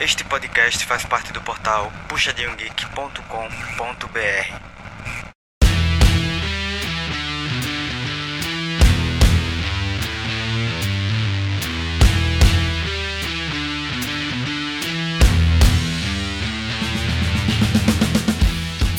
Este podcast faz parte do portal puxadinhogeek.com.br.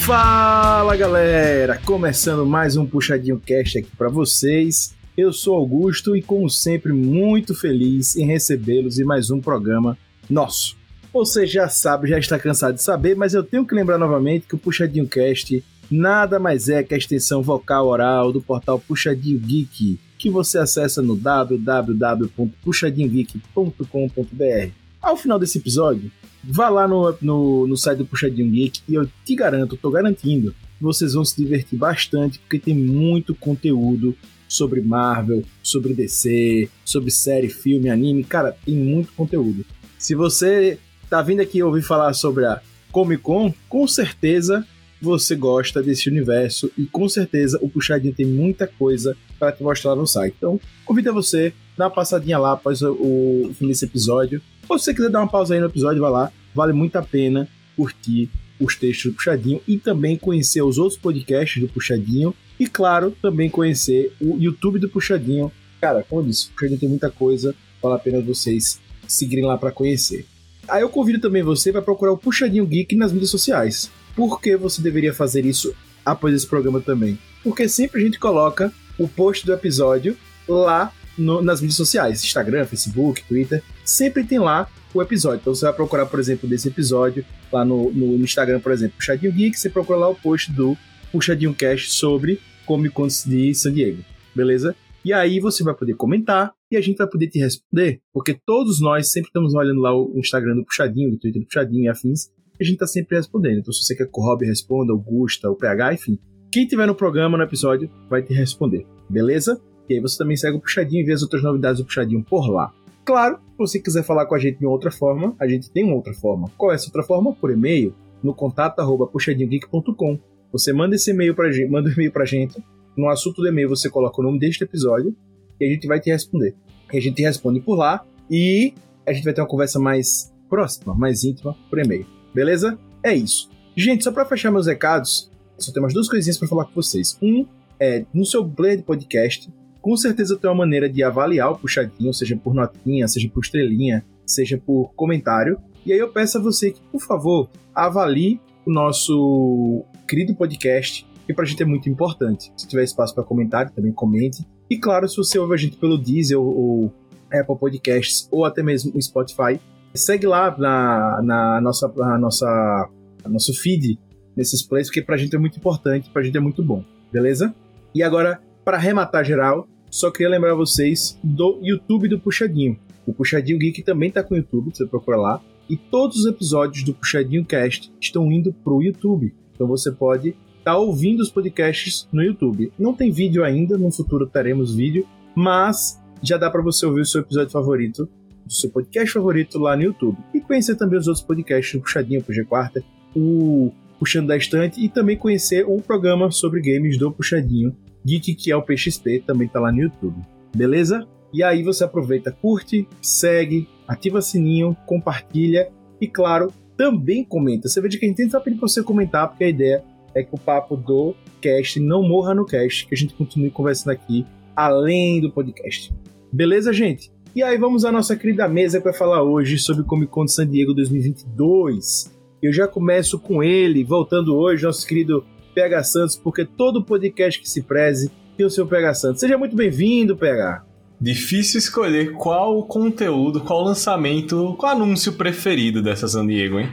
Fala galera, começando mais um Puxadinho Cast aqui para vocês. Eu sou Augusto e, como sempre, muito feliz em recebê-los em mais um programa nosso. Você já sabe, já está cansado de saber, mas eu tenho que lembrar novamente que o Puxadinho Cast nada mais é que a extensão vocal oral do portal Puxadinho Geek, que você acessa no www.puxadinhogeek.com.br. Ao final desse episódio, vá lá no, no, no site do Puxadinho Geek e eu te garanto, estou garantindo, vocês vão se divertir bastante porque tem muito conteúdo sobre Marvel, sobre DC, sobre série, filme, anime. Cara, tem muito conteúdo. Se você tá vindo aqui ouvir falar sobre a Comic Con, com certeza você gosta desse universo e com certeza o Puxadinho tem muita coisa para te mostrar no site. Então, convido você dar uma passadinha lá após o, o fim desse episódio. Ou se você quiser dar uma pausa aí no episódio, vai lá. Vale muito a pena curtir os textos do Puxadinho e também conhecer os outros podcasts do Puxadinho e, claro, também conhecer o YouTube do Puxadinho. Cara, como eu disse, o Puxadinho tem muita coisa, vale a pena vocês seguirem lá para conhecer. Aí eu convido também você para procurar o Puxadinho Geek nas mídias sociais. Por que você deveria fazer isso após esse programa também? Porque sempre a gente coloca o post do episódio lá no, nas mídias sociais, Instagram, Facebook, Twitter, sempre tem lá o episódio. Então você vai procurar, por exemplo, desse episódio lá no, no Instagram, por exemplo, Puxadinho Geek, você procura lá o post do Puxadinho Cast sobre Comic Con de San Diego, beleza? E aí você vai poder comentar e a gente vai poder te responder, porque todos nós sempre estamos olhando lá o Instagram do Puxadinho, o Twitter do Puxadinho e afins, e a gente está sempre respondendo. Então se você quer que o Rob responda, o Gusta, o PH, enfim, quem tiver no programa, no episódio, vai te responder, beleza? E aí você também segue o Puxadinho e vê as outras novidades do Puxadinho por lá. Claro, se você quiser falar com a gente de outra forma, a gente tem uma outra forma. Qual é essa outra forma? Por e-mail, no contato arroba puxadinhogeek.com. Você manda esse e-mail pra gente, manda um e-mail pra gente. No assunto do e-mail você coloca o nome deste episódio e a gente vai te responder. E a gente responde por lá e a gente vai ter uma conversa mais próxima, mais íntima por e-mail. Beleza? É isso. Gente, só para fechar meus recados, só tem umas duas coisinhas para falar com vocês. Um é no seu player de podcast, com certeza tem uma maneira de avaliar o puxadinho, seja por notinha, seja por estrelinha, seja por comentário. E aí eu peço a você que, por favor, avalie o nosso querido podcast, que pra gente é muito importante. Se tiver espaço para comentário, também comente. E claro, se você ouve a gente pelo Deezer ou, Apple Podcasts ou até mesmo o Spotify, segue lá na, na nossa, na nossa nosso feed nesses plays, porque pra gente é muito importante, pra gente é muito bom, beleza? E agora, para arrematar geral, só queria lembrar vocês do YouTube do Puxadinho. O Puxadinho Geek também tá com o YouTube, você procura lá. E todos os episódios do Puxadinho Cast estão indo pro YouTube. Então você pode tá ouvindo os podcasts no YouTube. Não tem vídeo ainda, no futuro teremos vídeo, mas já dá para você ouvir o seu episódio favorito, o seu podcast favorito lá no YouTube. E conhecer também os outros podcasts do Puxadinho, Puxa Quarta, o Puxando da Estante e também conhecer o programa sobre games do Puxadinho, Geek, que é o PXP, também tá lá no YouTube. Beleza? E aí você aproveita, curte, segue, ativa sininho, compartilha e, claro, também comenta. Você vê que a gente tenta pedir para você comentar, porque a ideia é que o papo do cast não morra no cast, que a gente continue conversando aqui além do podcast. Beleza, gente? E aí vamos à nossa querida mesa para falar hoje sobre Comic Con de San Diego 2022. Eu já começo com ele, voltando hoje, nosso querido PH Santos, porque todo podcast que se preze tem o seu PH Santos. Seja muito bem-vindo, PH. Difícil escolher qual o conteúdo, qual o lançamento, qual anúncio preferido dessa San Diego, hein?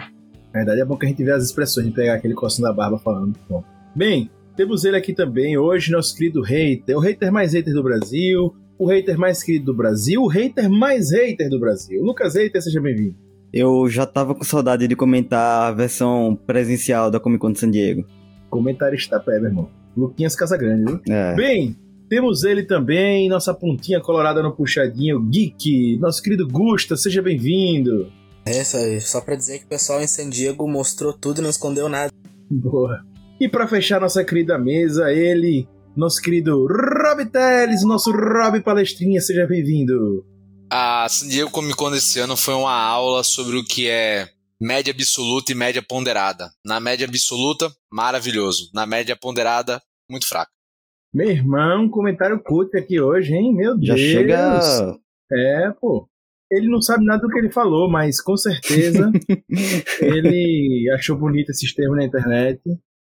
Na verdade é bom que a gente vê as expressões de pegar aquele coçando da barba falando. Bom. Bem, temos ele aqui também hoje, nosso querido hater, o hater mais hater do Brasil, o hater mais querido do Brasil, o hater mais hater do Brasil. Lucas Hater, seja bem-vindo. Eu já tava com saudade de comentar a versão presencial da Comic Con de San Diego. Comentarista pé, meu irmão. Luquinhas Casagrande, viu? É. Bem, temos ele também, nossa pontinha colorada no puxadinho, Geek, nosso querido Gusta, seja bem-vindo. É, só, só pra dizer que o pessoal em San Diego mostrou tudo e não escondeu nada. Boa. E para fechar nossa querida mesa, ele, nosso querido Rob Teles, nosso Rob Palestrinha, seja bem-vindo. A San Diego Comic Con desse ano foi uma aula sobre o que é média absoluta e média ponderada. Na média absoluta, maravilhoso. Na média ponderada, muito fraco. Meu irmão, comentário curto aqui hoje, hein? Meu Já Deus. chega. É, pô. Ele não sabe nada do que ele falou, mas com certeza ele achou bonito esses termos na internet.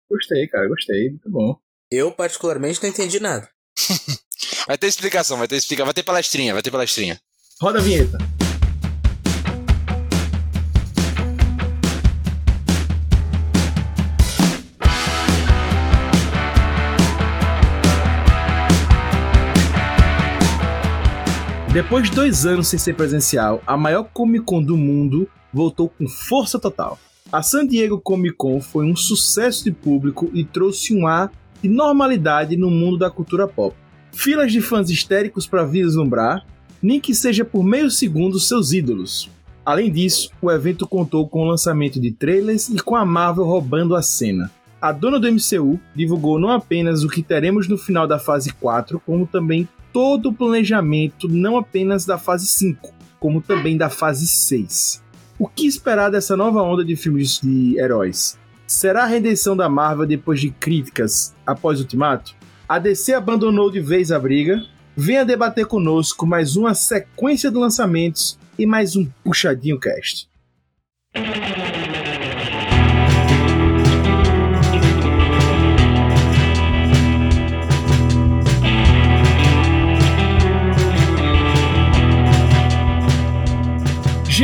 Gostei, cara, gostei. Muito bom. Eu, particularmente, não entendi nada. Vai ter explicação, vai ter explicação, vai ter palestrinha, vai ter palestrinha. Roda a vinheta. Depois de dois anos sem ser presencial, a maior Comic Con do mundo voltou com força total. A San Diego Comic Con foi um sucesso de público e trouxe um ar de normalidade no mundo da cultura pop. Filas de fãs histéricos para vislumbrar, nem que seja por meio segundo, seus ídolos. Além disso, o evento contou com o lançamento de trailers e com a Marvel roubando a cena. A dona do MCU divulgou não apenas o que teremos no final da fase 4, como também todo o planejamento, não apenas da fase 5, como também da fase 6. O que esperar dessa nova onda de filmes de heróis? Será a redenção da Marvel depois de críticas após Ultimato? A DC abandonou de vez a briga? Venha debater conosco mais uma sequência de lançamentos e mais um Puxadinho Cast.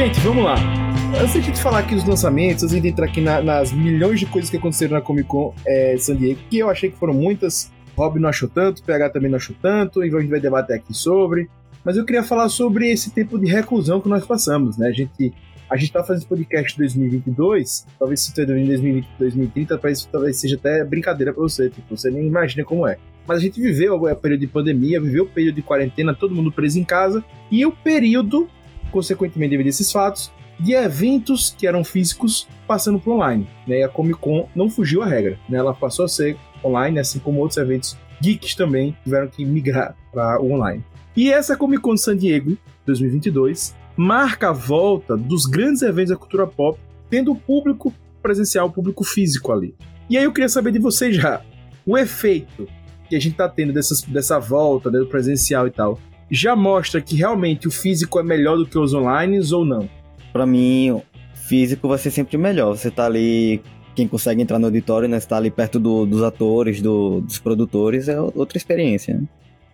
Gente, vamos lá. Antes de falar aqui dos lançamentos, antes de entrar aqui na- nas milhões de coisas que aconteceram na Comic Con é, San Diego, que eu achei que foram muitas, Rob não achou tanto, PH também não achou tanto, e a gente vai debater aqui sobre. Mas eu queria falar sobre esse tempo de reclusão que nós passamos, né? A gente, a gente tá fazendo podcast em 2022, talvez se esteja em 2020, 2030, talvez, talvez seja até brincadeira pra você, tipo, você nem imagina como é. Mas a gente viveu o período de pandemia, viveu o período de quarentena, todo mundo preso em casa, e o período, consequentemente devido a esses fatos, de eventos que eram físicos passando para online. Né? E a Comic Con não fugiu à regra. Né? Ela passou a ser online, assim como outros eventos geeks também tiveram que migrar para o online. E essa Comic Con San Diego 2022 marca a volta dos grandes eventos da cultura pop, tendo o público presencial, o público físico ali. E aí eu queria saber de vocês já, o efeito que a gente está tendo dessas, dessa volta, né, do presencial e tal, já mostra que realmente o físico é melhor do que os online ou não? Pra mim, físico vai ser sempre melhor. Você tá ali, quem consegue entrar no auditório, né? Você tá ali perto do- dos atores, do- dos produtores, é outra experiência. Né?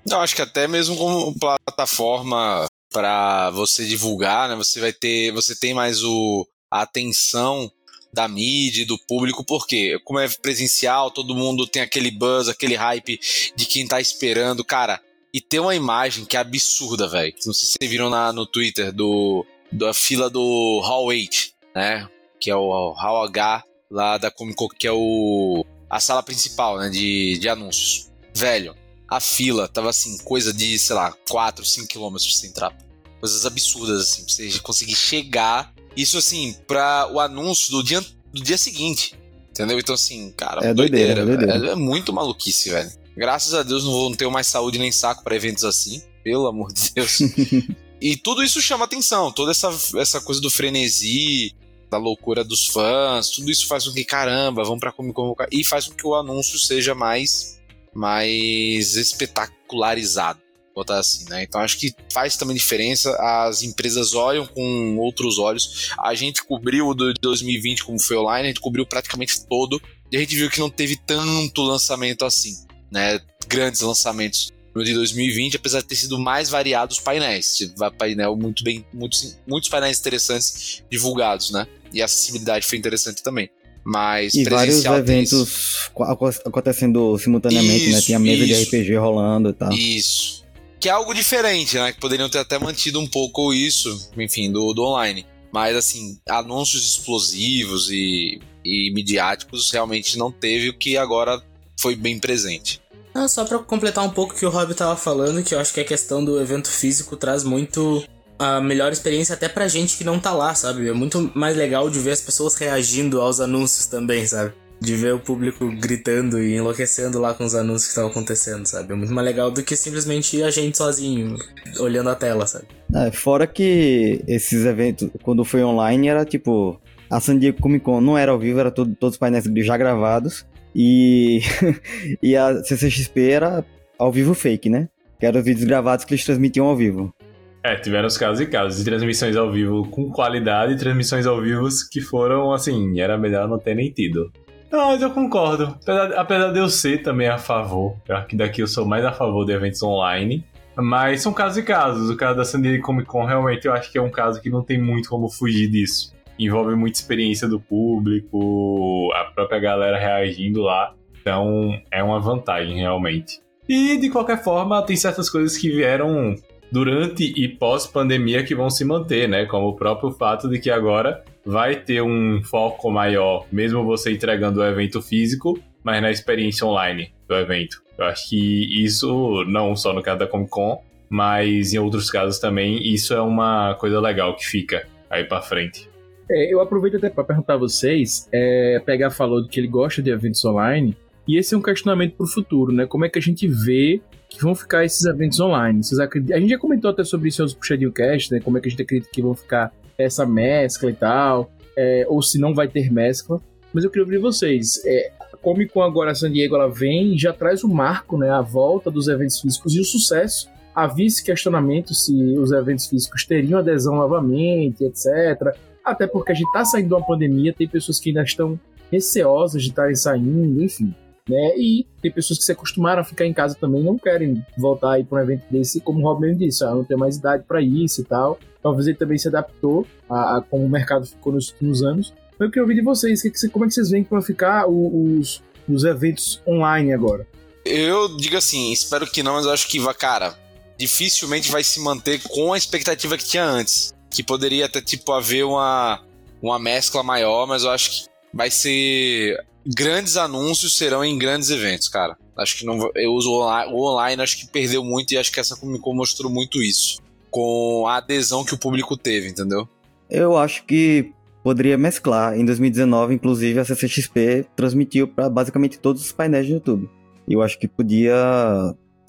Eu acho que até mesmo como plataforma para você divulgar, né? Você vai ter, você tem mais o a atenção da mídia, e do público, porque como é presencial, todo mundo tem aquele buzz, aquele hype de quem tá esperando, cara. E tem uma imagem que é absurda, velho. Não sei se vocês viram na, no Twitter do da fila do Hall 8, né? Que é o Hall H lá da Comic Con, que é o a sala principal, né, de, de anúncios. Velho, a fila tava assim, coisa de, sei lá, 4, 5 quilômetros pra você entrar. Coisas absurdas, assim, pra você conseguir chegar. Isso, assim, pra o anúncio do dia, do dia seguinte. Entendeu? Então, assim, cara, É doideira, é doideira. É muito maluquice, velho. Graças a Deus não vou ter mais saúde nem saco pra eventos assim. Pelo amor de Deus. e tudo isso chama atenção. Toda essa, essa coisa do frenesi, da loucura dos fãs, tudo isso faz com que, caramba, vamos pra Comic Con. E faz com que o anúncio seja mais mais espetacularizado, botar assim, né? Então acho que faz também diferença. As empresas olham com outros olhos. A gente cobriu o de 2020 como foi online, a gente cobriu praticamente todo e a gente viu que não teve tanto lançamento assim, né? Grandes lançamentos no de 2020, apesar de ter sido mais variados os painéis. Tive painel muito bem, muitos, muitos painéis interessantes divulgados, né? E a acessibilidade foi interessante também. Mas E vários eventos co- aco- acontecendo simultaneamente, né? Isso, Tinha mesa isso. de RPG rolando e tal. Isso. Que é algo diferente, né? Que poderiam ter até mantido um pouco isso, enfim, do, do online. Mas, assim, anúncios explosivos e, e midiáticos realmente não teve, o que agora foi bem presente. Ah, só pra completar um pouco o que o Rob tava falando, que eu acho que a questão do evento físico traz muito a melhor experiência até pra gente que não tá lá, sabe? É muito mais legal de ver as pessoas reagindo aos anúncios também, sabe? de ver o público gritando e enlouquecendo lá com os anúncios que estavam acontecendo, sabe? É muito mais legal do que simplesmente a gente sozinho, olhando a tela, sabe? É, fora que esses eventos, quando foi online, era tipo. A San Diego Comic Con não era ao vivo, era todo, todos os painéis já gravados. E, e a CCXP era ao vivo fake, né? Que eram os vídeos gravados que eles transmitiam ao vivo. É, tiveram os casos e casos de transmissões ao vivo com qualidade e transmissões ao vivo que foram, assim, era melhor não ter nem tido. Não, mas eu concordo. Apesar, apesar de eu ser também a favor, que daqui eu sou mais a favor de eventos online. Mas são casos e casos. O caso da San Diego Comic Con realmente eu acho que é um caso que não tem muito como fugir disso. Envolve muita experiência do público, a própria galera reagindo lá. Então é uma vantagem realmente. E de qualquer forma, tem certas coisas que vieram durante e pós-pandemia que vão se manter, né? Como o próprio fato de que agora vai ter um foco maior, mesmo você entregando o evento físico, mas na experiência online do evento. Eu acho que isso, não só no caso da Comic Con, mas em outros casos também, isso é uma coisa legal que fica aí para frente. É, eu aproveito até para perguntar a vocês, é, pegar falou que ele gosta de eventos online, e esse é um questionamento para o futuro, né? Como é que a gente vê que vão ficar esses eventos online? Vocês acreditam? A gente já comentou até sobre isso nos Puxadinho Cast, né? Como é que a gente acredita que vão ficar essa mescla e tal, é, ou se não vai ter mescla. Mas eu queria ouvir vocês. É, a Comic Con agora San Diego ela vem e já traz o marco, né, a volta dos eventos físicos e o sucesso. Havia esse questionamento se os eventos físicos teriam adesão novamente, etc. Até porque a gente está saindo de uma pandemia, tem pessoas que ainda estão receosas de estarem saindo, enfim. Né? E tem pessoas que se acostumaram a ficar em casa também não querem voltar para um evento desse, como o Robin disse, ah, não tem mais idade para isso e tal. Talvez ele também se adaptou a, a como o mercado ficou nos últimos anos. Eu queria ouvir de vocês, como é que vocês veem que vão ficar os, os eventos online agora? Eu digo assim, espero que não, mas eu acho que cara, dificilmente vai se manter com a expectativa que tinha antes. Que poderia até, tipo, haver uma, uma mescla maior, mas eu acho que vai ser. Grandes anúncios serão em grandes eventos, cara. Acho que não. Eu uso o online, acho que perdeu muito e acho que essa Comic Con mostrou muito isso com a adesão que o público teve, entendeu? Eu acho que poderia mesclar. Em 2019, inclusive, a CCXP transmitiu para basicamente todos os painéis do YouTube. Eu acho que podia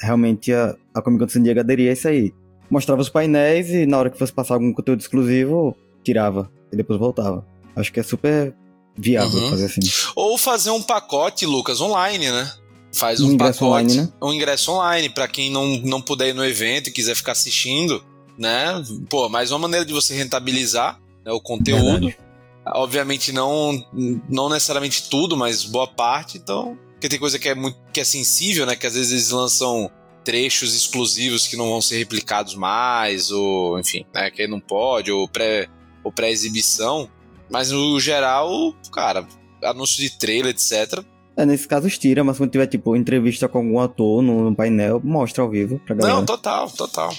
realmente a, a Comic Con de San Diego aderir a isso aí. Mostrava os painéis e na hora que fosse passar algum conteúdo exclusivo, tirava e depois voltava. Acho que é super viável uhum. fazer assim. Ou fazer um pacote, Lucas, online, né? Faz um, um pacote, online, né? um ingresso online para quem não, não puder ir no evento e quiser ficar assistindo né? Pô, mais uma maneira de você rentabilizar né, o conteúdo. Verdade. Obviamente não, não necessariamente tudo, mas boa parte, então. Porque tem coisa que é muito que é sensível, né? Que às vezes eles lançam trechos exclusivos que não vão ser replicados mais, ou enfim, né? Que não pode, ou pré ou pré-exibição. Mas no geral, cara, anúncio de trailer, etc. É, nesse caso tira, mas quando tiver, tipo, entrevista com algum ator no, no painel, mostra ao vivo pra galera. Não, total, total.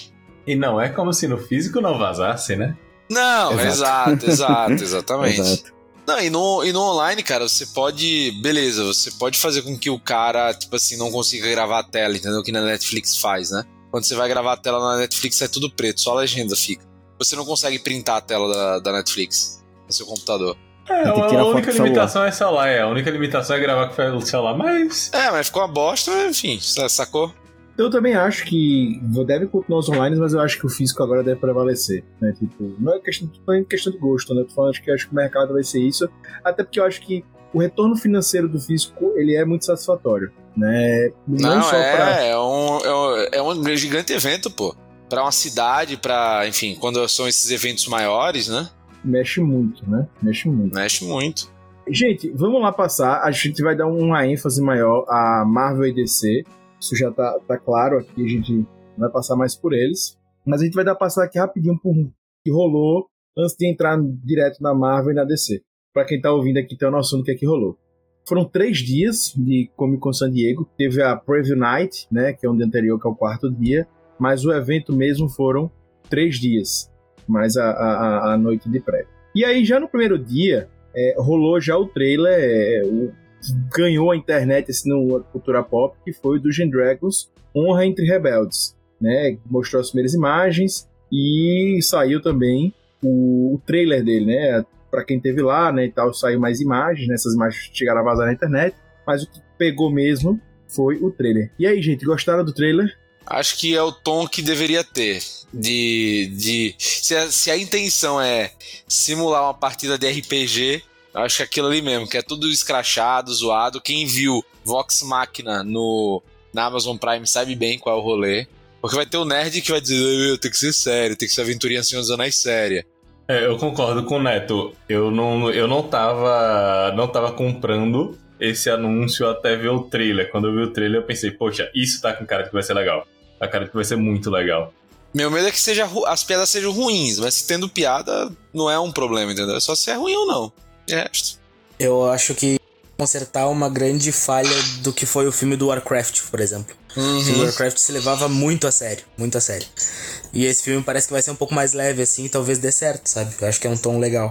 E não é como se no físico não vazasse, né? Não, exato, exato, exato exatamente. Exato. Não, e no, e no online, cara, você pode. Beleza, você pode fazer com que o cara, tipo assim, não consiga gravar a tela, entendeu? O que na Netflix faz, né? Quando você vai gravar a tela na Netflix é tudo preto, só a legenda fica. Você não consegue printar a tela da, da Netflix no seu computador. É, a, a única limitação é celular, é. A única limitação é gravar com o celular, mas. É, mas ficou uma bosta, enfim, sacou? Eu também acho que deve continuar os online, mas eu acho que o físico agora deve prevalecer. Né? Tipo, não é questão, não é questão de gosto, né? Tô falando que acho que o mercado vai ser isso. Até porque eu acho que o retorno financeiro do físico ele é muito satisfatório. Né? Não, não só é, pra... é, um, é, um, é um gigante evento, pô. Pra uma cidade, pra. Enfim, quando são esses eventos maiores, né? Mexe muito, né? Mexe muito. Mexe muito. Gente, vamos lá passar. A gente vai dar uma ênfase maior a Marvel e DC. Isso já tá, tá claro aqui, a gente vai passar mais por eles. Mas a gente vai dar passar aqui rapidinho por que rolou antes de entrar direto na Marvel e na DC. Para quem tá ouvindo aqui, tem uma noção do que é que rolou. Foram três dias de Comic Con San Diego. Teve a Preview Night, né, que é um dia anterior, que é o quarto dia. Mas o evento mesmo foram três dias, mais a, a, a noite de pré. E aí, já no primeiro dia, é, rolou já o trailer, é, o ganhou a internet assim, na cultura pop, que foi o Dungeon Dragons Honra entre Rebeldes. Né? Mostrou as primeiras imagens e saiu também o, o trailer dele, né? para quem teve lá, né, e tal, saiu mais imagens, né, essas imagens chegaram a vazar na internet, mas o que pegou mesmo foi o trailer. E aí, gente, gostaram do trailer? Acho que é o tom que deveria ter. De. de se, a, se a intenção é simular uma partida de RPG, acho que é aquilo ali mesmo, que é tudo escrachado, zoado. Quem viu Vox Machina no, na Amazon Prime sabe bem qual é o rolê. Porque vai ter o nerd que vai dizer, tem que ser sério, tem que ser aventurinha Senhor dos Anéis séria. É, eu concordo com o Neto. Eu não, eu não tava. não tava comprando esse anúncio até ver o trailer. Quando eu vi o trailer, eu pensei, poxa, isso tá com cara de que vai ser legal. Tá com cara de que vai ser muito legal. Meu medo é que seja, as piadas sejam ruins, mas se tendo piada, não é um problema, entendeu? É só se é ruim ou não. É. Eu acho que consertar uma grande falha do que foi o filme do Warcraft, por exemplo. Uhum. O filme do Warcraft se levava muito a sério, muito a sério. E esse filme parece que vai ser um pouco mais leve assim, e talvez dê certo, sabe? Eu acho que é um tom legal.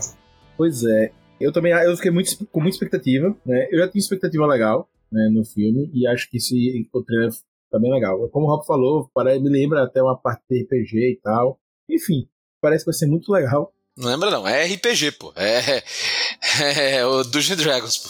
Pois é. Eu também eu fiquei muito, com muita expectativa, né? Eu já tinha expectativa legal né, no filme e acho que esse o trailer tá bem legal. Como o Rob falou, parece, me lembra até uma parte de RPG e tal. Enfim, parece que vai ser muito legal. Não lembra não, é RPG, pô. É, é, é o Dungeons Dragons, pô.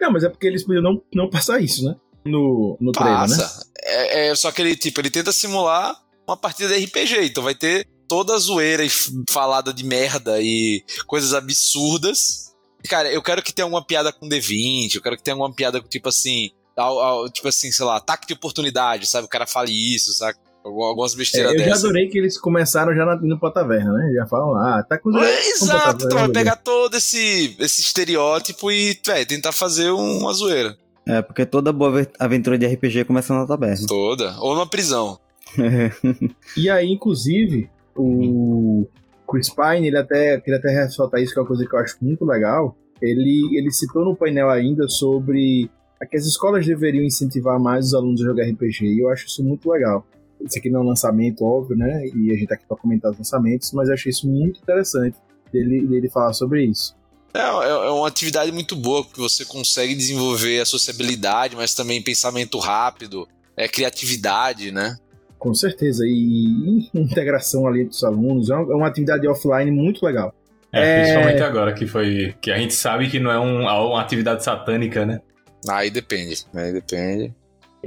Não, mas é porque eles podiam não, não passar isso, né? No, no trailer, né? Passa. É, é só que ele, tipo, ele tenta simular uma partida de RPG, então vai ter toda a zoeira e falada de merda e coisas absurdas. Cara, eu quero que tenha alguma piada com D20, eu quero que tenha alguma piada com, tipo assim, ao- ao- tipo assim, sei lá, ataque de oportunidade, sabe? O cara fale isso, sabe? Algum- Algumas É, besteiras eu já adorei que eles começaram já na, indo pra taverna, né? Já falam lá, ah, tá com É, Exato, então vai pegar todo esse, esse estereótipo e, véi, tentar fazer um- uma zoeira. É, porque toda boa ave- aventura de RPG começa na taberna. Toda. Ou numa prisão. E aí, inclusive, o Chris Pine, ele até queria até ressaltar isso, que é uma coisa que eu acho muito legal. Ele, ele citou no painel ainda sobre que as escolas deveriam incentivar mais os alunos a jogar RPG, e eu acho isso muito legal. Isso aqui não é um lançamento, óbvio, né? E a gente tá aqui para comentar os lançamentos, mas eu achei isso muito interessante dele, dele falar sobre isso. É, é é uma atividade muito boa, porque você consegue desenvolver a sociabilidade, mas também pensamento rápido, é criatividade, né? Com certeza. E, integração ali entre os alunos. É uma, é uma atividade offline muito legal. É, É. principalmente agora que foi. Que a gente sabe que não é um- uma atividade satânica, né? Aí depende. Aí depende.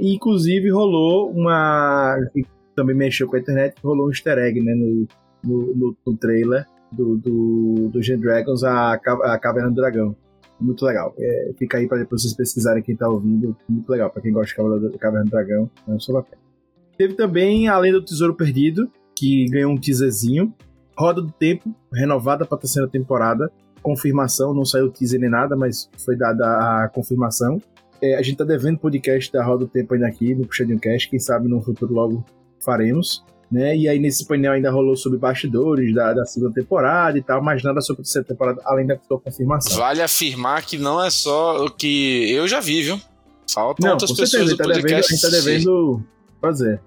Inclusive rolou uma. também mexeu com a internet, rolou um easter egg né, no, no, no- no trailer do, do, do Gen Dragons, a, a Caverna do Dragão. Muito legal. É, fica aí para vocês pesquisarem quem tá ouvindo. Muito legal. para quem gosta de Caverna do- Dragão, não só bacana. Teve também a Lenda do Tesouro Perdido, que ganhou um teaserzinho. Roda do Tempo, renovada para a terceira temporada. Confirmação, não saiu teaser nem nada, mas foi dada a confirmação. É, a gente tá devendo podcast da Roda do Tempo ainda aqui no Puxadinho Cast, quem sabe no futuro logo faremos. Né? E aí nesse painel ainda rolou sobre bastidores da, da segunda temporada e tal, mas nada sobre a terceira temporada, além da sua confirmação. Vale afirmar que não é só o que eu já vi, viu? Faltam Não, outras pessoas certeza, do a gente, tá devendo, a podcast. gente tá devendo fazer.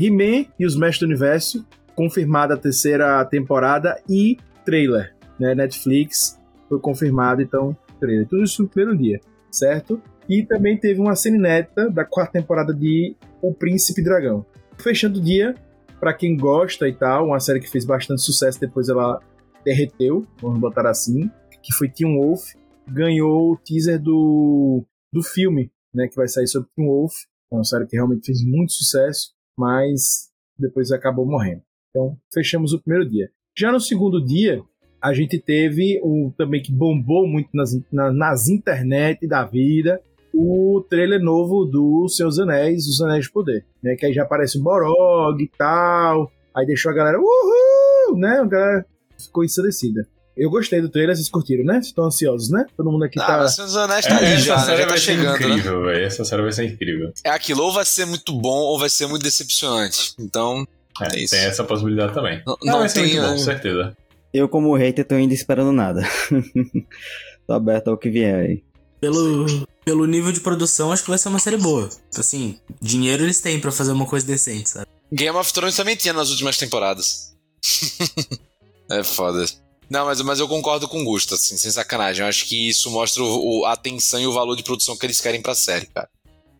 He-Man e os Mestres do Universo, confirmada a terceira temporada e trailer. Né? Netflix foi confirmado, então, trailer. Tudo isso no primeiro dia, certo? E também teve uma cena inédita da quarta temporada de O Príncipe Dragão. Fechando o dia, pra quem gosta e tal, uma série que fez bastante sucesso, depois ela derreteu, vamos botar assim, que foi Teen Wolf, ganhou o teaser do, do filme, né, que vai sair sobre Teen Wolf, é uma série que realmente fez muito sucesso, mas depois acabou morrendo. Então, fechamos o primeiro dia. Já no segundo dia, a gente teve o também que bombou muito nas, na- nas internet da vida, o trailer novo do Seus Anéis, Os Anéis de Poder, né? Que aí já aparece o Borog e tal, aí deixou a galera, uhul, né? A galera ficou ensandecida. Eu gostei do trailer, vocês curtiram, né? Vocês estão ansiosos, né? Todo mundo aqui Ah, tá... dos Anéis tá essa já, né? série Já tá vai ser chegando, né? incrível, velho. Essa série vai ser incrível. É aquilo, ou vai ser muito bom ou vai ser muito decepcionante. Então, É, É isso. tem essa possibilidade também. não, Não, não vai ser tem. muito bom, né? com certeza. Eu, como hater, tô ainda esperando nada. tô aberto ao que vier aí. Pelo, pelo nível de produção, acho que vai ser uma série boa. Assim, dinheiro eles têm pra fazer uma coisa decente, sabe? Game of Thrones também tinha nas últimas temporadas. é foda. Não, mas, mas eu concordo com o Gusto, assim, sem sacanagem. Eu acho que isso mostra o, o- a atenção e o valor de produção que eles querem pra série, cara.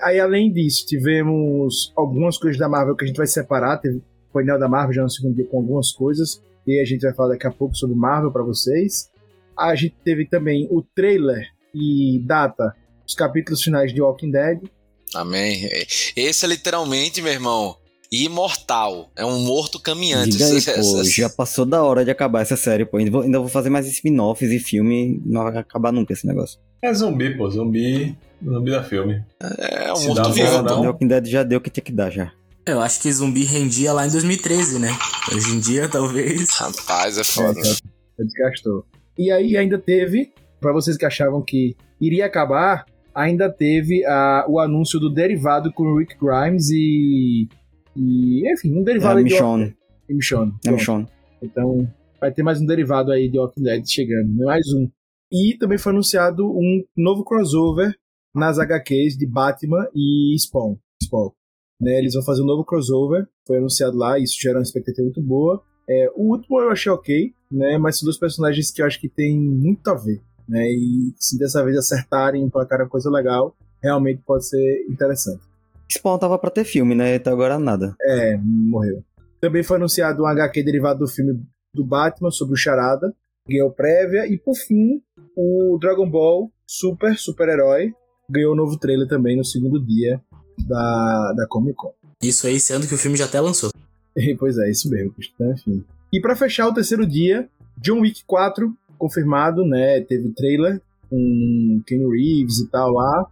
Aí, além disso, tivemos algumas coisas da Marvel que a gente vai separar. Teve o painel da Marvel já no segundo dia com algumas coisas. E a gente vai falar daqui a pouco sobre Marvel pra vocês. a gente teve também o trailer e data dos capítulos finais de Walking Dead. Amém. Esse é literalmente, meu irmão, imortal. É um morto caminhante. Diga aí, Essa- pô, essa- já passou da hora de acabar essa série, pô. Ainda vou, ainda vou fazer mais spin-offs e filme, não vai acabar nunca esse negócio. É zumbi, pô. Zumbi. Zumbi da filme. É um Se morto vivo. bom, não. Walking Dead já deu o que tinha que dar já. Eu acho que zumbi rendia lá em 2013, né? Hoje em dia, talvez. Rapaz, é foda. É, desgastou. E aí ainda teve, pra vocês que achavam que iria acabar, ainda teve a, o anúncio do derivado com o Rick Grimes e. e enfim, um É derivado aí de Michonne. e Michonne. É Michonne. Então, vai ter mais um derivado aí de Walking Dead chegando, né? mais um. E também foi anunciado um novo crossover nas HQs de Batman e Spawn. Spawn. Né, eles vão fazer um novo crossover, foi anunciado lá, isso gera uma expectativa muito boa. É, o último eu achei ok, né, mas são dois personagens que eu acho que tem muito a ver. Né, e se dessa vez acertarem para cara coisa legal, realmente pode ser interessante. Spawn tava pra ter filme, né? Até agora nada. É, morreu. Também foi anunciado um HQ derivado do filme do Batman sobre o Charada, ganhou prévia, e por fim, o Dragon Ball Super Super-Herói ganhou um novo trailer também no segundo dia da, da Comic Con. Isso aí sendo que o filme já até lançou. E, pois é, isso mesmo, então, enfim. E pra fechar o terceiro dia, John Wick 4, confirmado, né? Teve trailer com Ken Reeves e tal lá.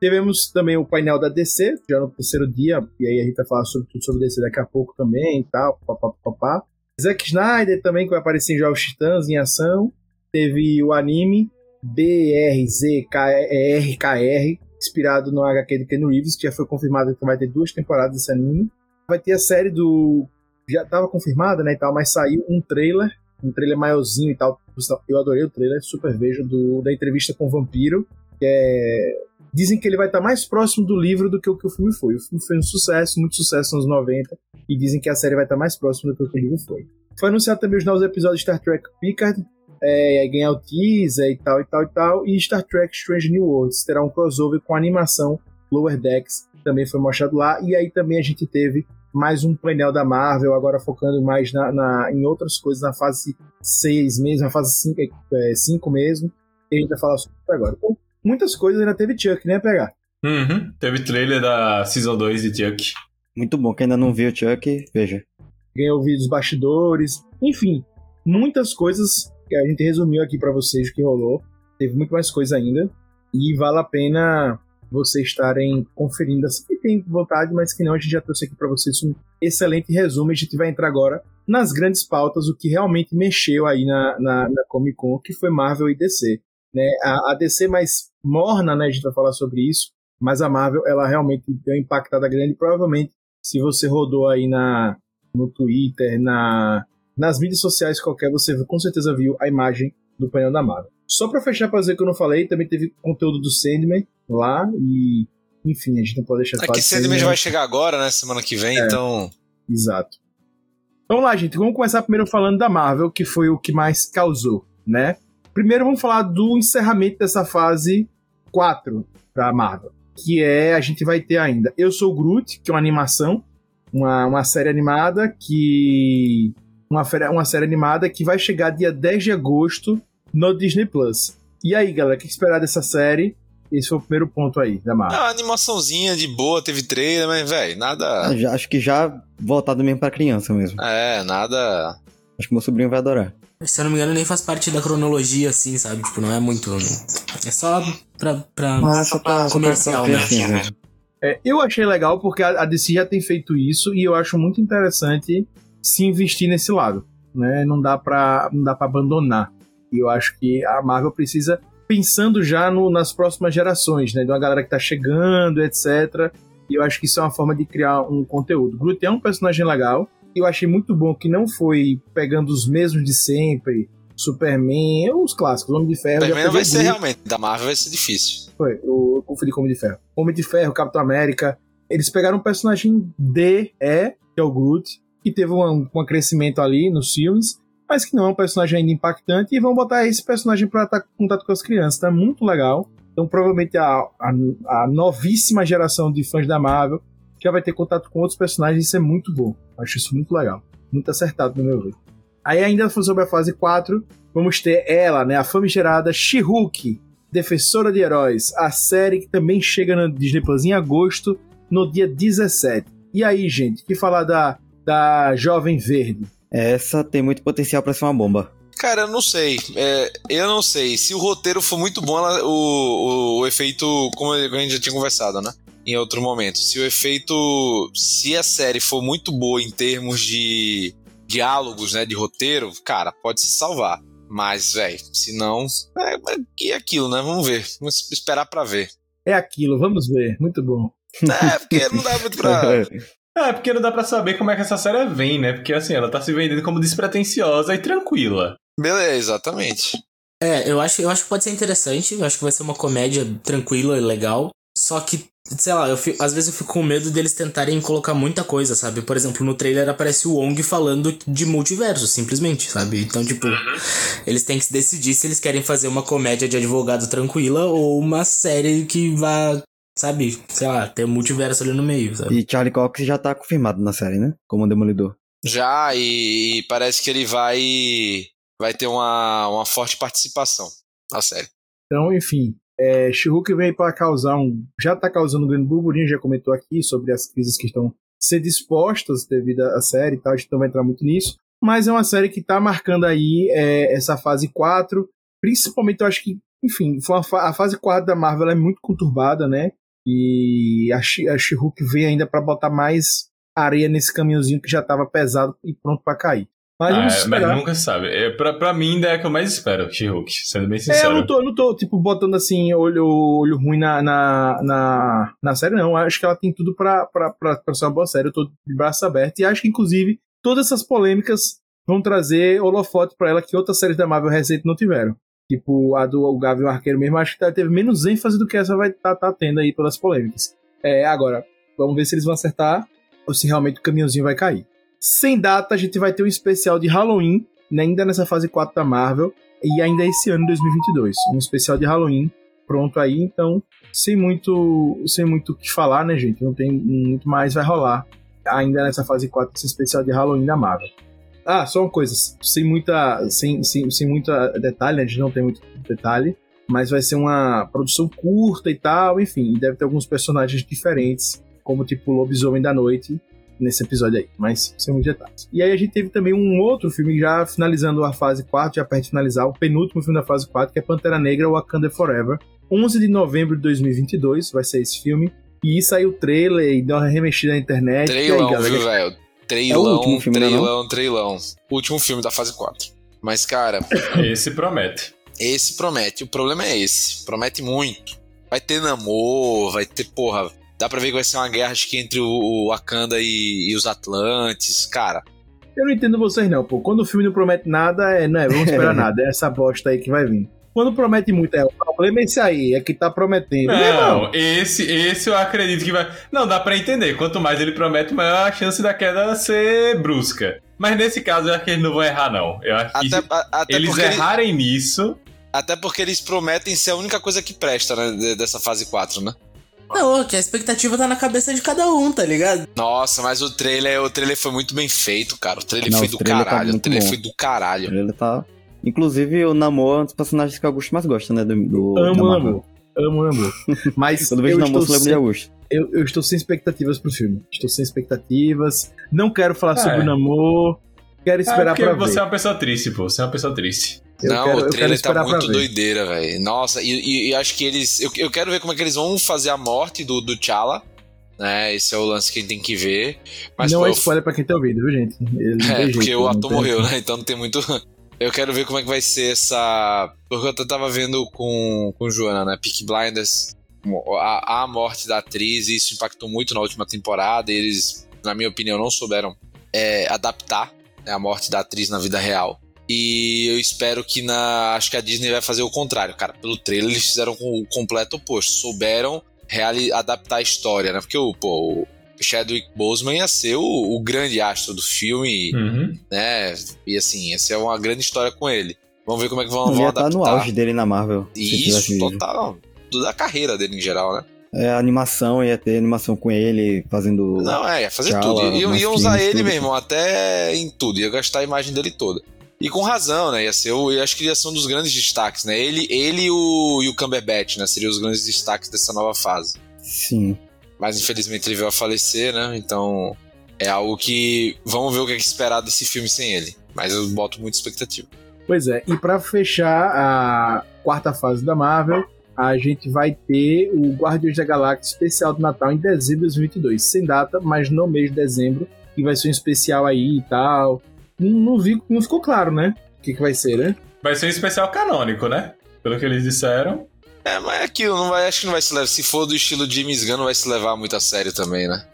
Tivemos também o painel da DC, já no terceiro dia, e aí a gente vai falar sobre tudo sobre DC daqui a pouco também e tal, papá, papá. Zack Snyder também, que vai aparecer em Jogos Titãs em ação. Teve o anime BRZKRKR, inspirado no HQ de Ken Reeves, que já foi confirmado que vai ter duas temporadas desse anime. Vai ter a série do. Já estava confirmada, né? E tal, mas saiu um trailer, um trailer maiorzinho e tal. Eu adorei o trailer, super vejo, do, da entrevista com o Vampiro. Que é... Dizem que ele vai estar mais próximo do livro do que o que o filme foi. O filme foi um sucesso, muito sucesso nos 90. E dizem que a série vai estar mais próxima do que o que o livro foi. Foi anunciado também os novos episódios de Star Trek Picard, é, ganhar o teaser e tal e tal e tal. E Star Trek Strange New Worlds terá um crossover com a animação Lower Decks, também foi mostrado lá. E aí também a gente teve mais um painel da Marvel, agora focando mais na, na em outras coisas, na fase 6 mesmo, na fase 5, é, 5 mesmo. E a gente vai falar sobre isso agora. Então, muitas coisas ainda teve Chuck, né, pegar? Uhum. Teve trailer da Season 2 de Chuck. Muito bom. Quem ainda não viu o Chuck, veja. Ganhou vídeos bastidores, enfim, muitas coisas que a gente resumiu aqui para vocês o que rolou. Teve muito mais coisa ainda. E vale a pena vocês estarem conferindo assim que tem vontade, mas que não, a gente já trouxe aqui para vocês um excelente resumo. A gente vai entrar agora nas grandes pautas, o que realmente mexeu aí na, na, na Comic Con, que foi Marvel e DC. Né? A, a DC mais morna, né? A gente vai falar sobre isso, mas a Marvel, ela realmente deu impactada grande. Provavelmente, se você rodou aí na, no Twitter, na, nas mídias sociais qualquer, você com certeza viu a imagem do painel da Marvel. Só pra fechar pra dizer que eu não falei, também teve conteúdo do Sandman lá e. Enfim, a gente não pode deixar de É falar que Sandman já vai chegar agora, né? Semana que vem, então. Exato. Vamos lá, gente. Vamos começar primeiro falando da Marvel, que foi o que mais causou, né? Primeiro vamos falar do encerramento dessa fase 4 da Marvel. Que é, a gente vai ter ainda Eu Sou Groot, que é uma animação, uma, uma série animada que. Uma, uma série animada que vai chegar dia 10 de agosto no Disney Plus. E aí, galera, o que esperar dessa série? Esse foi o primeiro ponto aí da É Marvel. uma animaçãozinha de boa, teve trailer, mas, velho, nada. Já- acho que já voltado mesmo pra criança mesmo. É, nada. Acho que meu sobrinho vai adorar. Se eu não me engano, nem faz parte da cronologia, assim, sabe? Tipo, não é muito. É só pra. pra só pra, comercial, né? assim, mesmo. É, eu achei legal porque a a DC já tem feito isso e eu acho muito interessante se investir nesse lado, né? Não dá para não dá para abandonar. E eu acho que a Marvel precisa pensando já no- nas próximas gerações, né? De uma galera que tá chegando, etc. E eu acho que isso é uma forma de criar um conteúdo. Groot é um personagem legal. E eu achei muito bom que não foi pegando os mesmos de sempre, Superman, os clássicos, Homem de Ferro. Superman vai ser Groot. realmente. Da Marvel vai ser difícil. Foi, eu, eu confundi com Homem de Ferro. Homem de Ferro, Capitão América. Eles pegaram um personagem D, E, que é o Groot, que teve um, um crescimento ali nos filmes, mas que não é um personagem ainda impactante, e vão botar esse personagem pra estar em contato com as crianças. Tá muito legal. Então, provavelmente, a, a, a novíssima geração de fãs da Marvel já vai ter contato com outros personagens, isso é muito bom. Acho isso muito legal. Muito acertado, no meu ver. Aí, ainda sobre a fase 4, vamos ter ela, né, a famigerada She-Hulk, Defensora de Heróis, a série que também chega no Disney Plus em agosto, no dia 17. E aí, gente, que falar da, da Jovem Verde? Essa tem muito potencial pra ser uma bomba. Cara, eu não sei. É, eu não sei. Se o roteiro for muito bom, ela- o, o, o efeito, como a gente já tinha conversado, né? Em outro momento. Se o efeito. Se a série for muito boa em termos de diálogos, né? De roteiro, cara, pode se salvar. Mas, velho, se não. É, é, e aquilo, né? Vamos ver. Vamos esperar pra ver. É aquilo, vamos ver. Muito bom. É, porque não dá muito pra. É, porque não dá pra saber como é que essa série vem, né? Porque assim, ela tá se vendendo como despretensiosa e tranquila. Beleza, exatamente. É, eu acho, eu acho que pode ser interessante. Eu acho que vai ser uma comédia tranquila e legal. Só que, sei lá, eu fico- às vezes eu fico com medo deles tentarem colocar muita coisa, sabe? Por exemplo, no trailer aparece o Wong falando de multiverso, simplesmente, sabe? Então, tipo, eles têm que se decidir se eles querem fazer uma comédia de advogado tranquila ou uma série que vá, sabe, sei lá, ter multiverso ali no meio, sabe? E Charlie Cox já tá confirmado na série, né? Como Demolidor. Já, e, e parece que ele vai. Vai ter uma, uma forte participação na série. Então, enfim, é, She-Hulk veio para causar um. Já está causando um grande burburinho, já comentou aqui sobre as crises que estão sendo expostas devido à série e tal, a gente não vai entrar muito nisso. Mas é uma série que está marcando aí é, essa fase 4. Principalmente, eu acho que, enfim, a fase 4 da Marvel é muito conturbada, né? E a She- a She-Hulk vem ainda para botar mais areia nesse caminhozinho que já estava pesado e pronto para cair. Mas Ah, é, mas nunca sabe. É, pra, pra mim, ainda é a que eu mais espero, She-Hulk, sendo bem É, eu sincero. não tô, eu não tô, tipo, botando assim, olho, olho ruim na, na, na, na série, não. Eu Acho que ela tem tudo pra, pra, pra, pra ser uma boa série. Eu tô de braço aberto. E acho que, inclusive, todas essas polêmicas vão trazer holofote pra ela que outras séries da Marvel recente não tiveram. Tipo, a do Gavião Arqueiro mesmo, acho que ela teve menos ênfase do que essa vai tá, tá tendo aí pelas polêmicas. É, agora, vamos ver se eles vão acertar ou se realmente o caminhãozinho vai cair. Sem data, a gente vai ter um especial de Halloween, né, ainda nessa fase 4 da Marvel, e ainda esse ano, 2022. Um especial de Halloween pronto aí, então, sem muito sem muito o que falar, né, gente? Não tem muito mais, vai rolar ainda nessa fase 4 esse especial de Halloween da Marvel. Ah, só uma coisa, sem muita sem, sem, sem muita detalhe, né? a gente não tem muito detalhe, mas vai ser uma produção curta e tal, enfim, deve ter alguns personagens diferentes, como tipo Lobisomem da Noite, nesse episódio aí, mas sem muitos detalhes. E aí a gente teve também um outro filme já finalizando a fase 4, já perto de finalizar, o penúltimo filme da fase 4, que é Pantera Negra Wakanda Forever. 11 de novembro de 2022 vai ser esse filme. E saiu o trailer e deu uma remexida na internet. e aí, galera? viu, velho? É o Treilão, último filme, é não? treilão, treilão. Último filme da fase 4. Mas, cara, Esse promete. esse promete. O problema é esse. Promete muito. Vai ter namor, vai ter, porra. Dá pra ver que vai ser uma guerra, acho que entre o, o Wakanda e, e os Atlantes. Cara, Eu não entendo vocês não, pô. Quando o filme não promete nada, é, não é, vamos esperar nada. É essa bosta aí que vai vir. Quando promete muito, é, o problema é esse aí, é que tá prometendo. Não, esse, esse eu acredito que vai. Não, dá pra entender. Quanto mais ele promete, maior a chance da queda ser brusca. Mas nesse caso, eu acho que eles não vão errar, não. Eu acho que até, a- até, eles porque ele- errarem nisso. até porque eles prometem ser a única coisa que presta, né? de- Dessa fase 4, né? Não, que a expectativa tá na cabeça de cada um, tá ligado? Nossa, mas o trailer, o trailer foi muito bem feito, cara. O trailer Não, foi o do trailer tá caralho. o muito trailer bom. foi do caralho. Ele tá. Inclusive, o Namor é um dos personagens que o Augusto mais gosta, né? Do, do, amo, amo. Amo, amo. Mas Quando eu eu vejo Namor, você lembra de Augusto. eu, eu estou sem expectativas pro filme. Estou sem expectativas. Não quero falar É. sobre o namoro. Quero É esperar porque pra você ver. é uma pessoa triste, pô. Você é uma pessoa triste. Eu não, quero- eu o trailer tá muito doideira, velho. Nossa, e, e- e acho que eles. Eu, eu quero ver como é que eles vão fazer a morte do, do T'Challa. Né? Esse é o lance que a gente tem que ver. Mas, não pô, é eu- spoiler pra quem tá ouvindo, viu, gente? É, tem porque jeito, o ator tem- morreu, né? Então não tem muito. Eu quero ver como é que vai ser essa. Porque eu tava vendo com, com Joana, né? Peak Blinders, a, a morte da atriz, e isso impactou muito na última temporada. E eles, na minha opinião, não souberam é, adaptar né, a morte da atriz na vida real. E eu espero que na. Acho que a Disney vai fazer o contrário, cara. Pelo trailer, eles fizeram o completo oposto. Souberam adaptar a história, né? Porque o, pô, Chadwick Boseman ia ser o, o grande astro do filme Uhum. né? E assim, essa é uma grande história com ele. Vamos ver como é que vão, Ele vão ia estar adaptar. no auge dele na Marvel. E Isso, total. Tudo da carreira dele em geral, né? É, a animação, ia ter animação com ele, fazendo. Não, é, ia fazer T'Challa, tudo. Iam, usar filmes, ele, tudo. meu irmão, até em tudo. Ia gastar a imagem dele toda. E com razão, né? Ia ser, o, eu acho que ia ser um dos grandes destaques, né? Ele, ele e, o, e o Cumberbatch, né? Seriam os grandes destaques dessa nova fase. Sim. Mas infelizmente ele veio a falecer, né? Então é algo que. Vamos ver o que é que esperar desse filme sem ele. Mas eu boto muita expectativa. Pois é, e pra fechar a quarta fase da Marvel, a gente vai ter o Guardiões da Galáxia especial do Natal em dezembro de 2022. Sem data, mas no mês de dezembro. E vai ser um especial aí e tal. Não, não, vi, não ficou claro, né? O que, que vai ser, né? Vai ser um especial canônico, né? Pelo que eles disseram. É, mas é aquilo, não vai, acho que não vai se levar. Se for do estilo James Gunn, não vai se levar muito a sério também, né?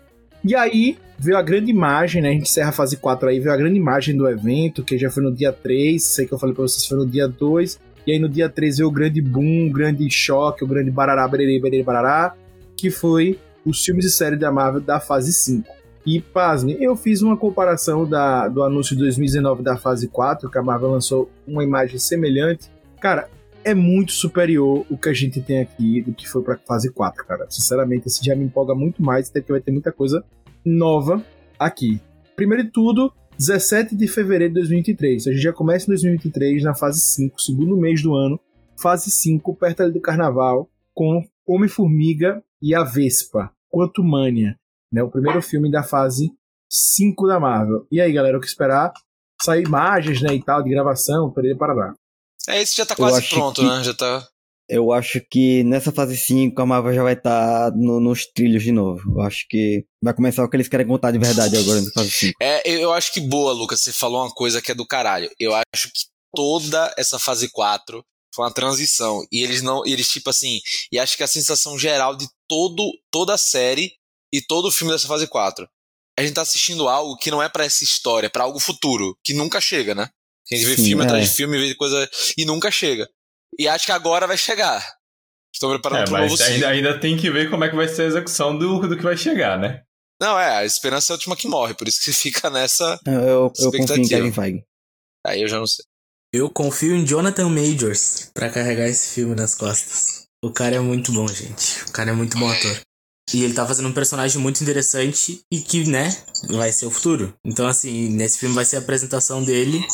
E aí veio a grande imagem, né? A gente encerra a fase 4 aí, veio a grande imagem do evento, que já foi no dia 3, sei que eu falei pra vocês, foi no dia 2. E aí no dia 3 veio o grande boom, o grande choque, o grande barará, bererê, bererê, barará, que foi os filmes e séries da Marvel da fase 5. E, pasme, eu fiz uma comparação da, do anúncio de 2019 da fase 4, que a Marvel lançou uma imagem semelhante. Cara, é muito superior o que a gente tem aqui do que foi pra fase 4, cara. Sinceramente, esse já me empolga muito mais, até porque vai ter muita coisa nova aqui. Primeiro de tudo, 17 de fevereiro de 2023. A gente já começa em 2023 na fase 5, segundo mês do ano. Fase 5, perto ali do carnaval, com Homem-Formiga e a Vespa, Quantumania, né? O primeiro filme da fase 5 da Marvel. E aí, galera, o que esperar? Sair imagens, né, e tal, de gravação, para parar. É, esse já tá quase pronto, que... né? Já tá. Eu acho que nessa fase 5 a Marvel já vai estar tá no, nos trilhos de novo. Eu acho que vai começar o que eles querem contar de verdade agora na fase 5. É, eu acho que boa, Lucas. Você falou uma coisa que é do caralho. Eu acho que toda essa fase 4 foi uma transição. E eles não. Eles, tipo assim. E acho que a sensação geral de todo, toda a série e todo o filme dessa fase 4. A gente tá assistindo algo que não é para essa história, é pra algo futuro, que nunca chega, né? A gente vê Sim, filme é. atrás de filme, vê coisa. e nunca chega. E acho que agora vai chegar. Estou preparando é, para um novo ainda, ainda tem que ver como é que vai ser a execução do, do que vai chegar, né? Não, é, a esperança é a última que morre, por isso que você fica nessa. Eu, eu, eu confio em Kevin Feige. Aí eu já não sei. Eu confio em Jonathan Majors para carregar esse filme nas costas. O cara é muito bom, gente. O cara é muito bom ator. E ele tá fazendo um personagem muito interessante e que, né, vai ser o futuro. Então, assim, nesse filme vai ser a apresentação dele.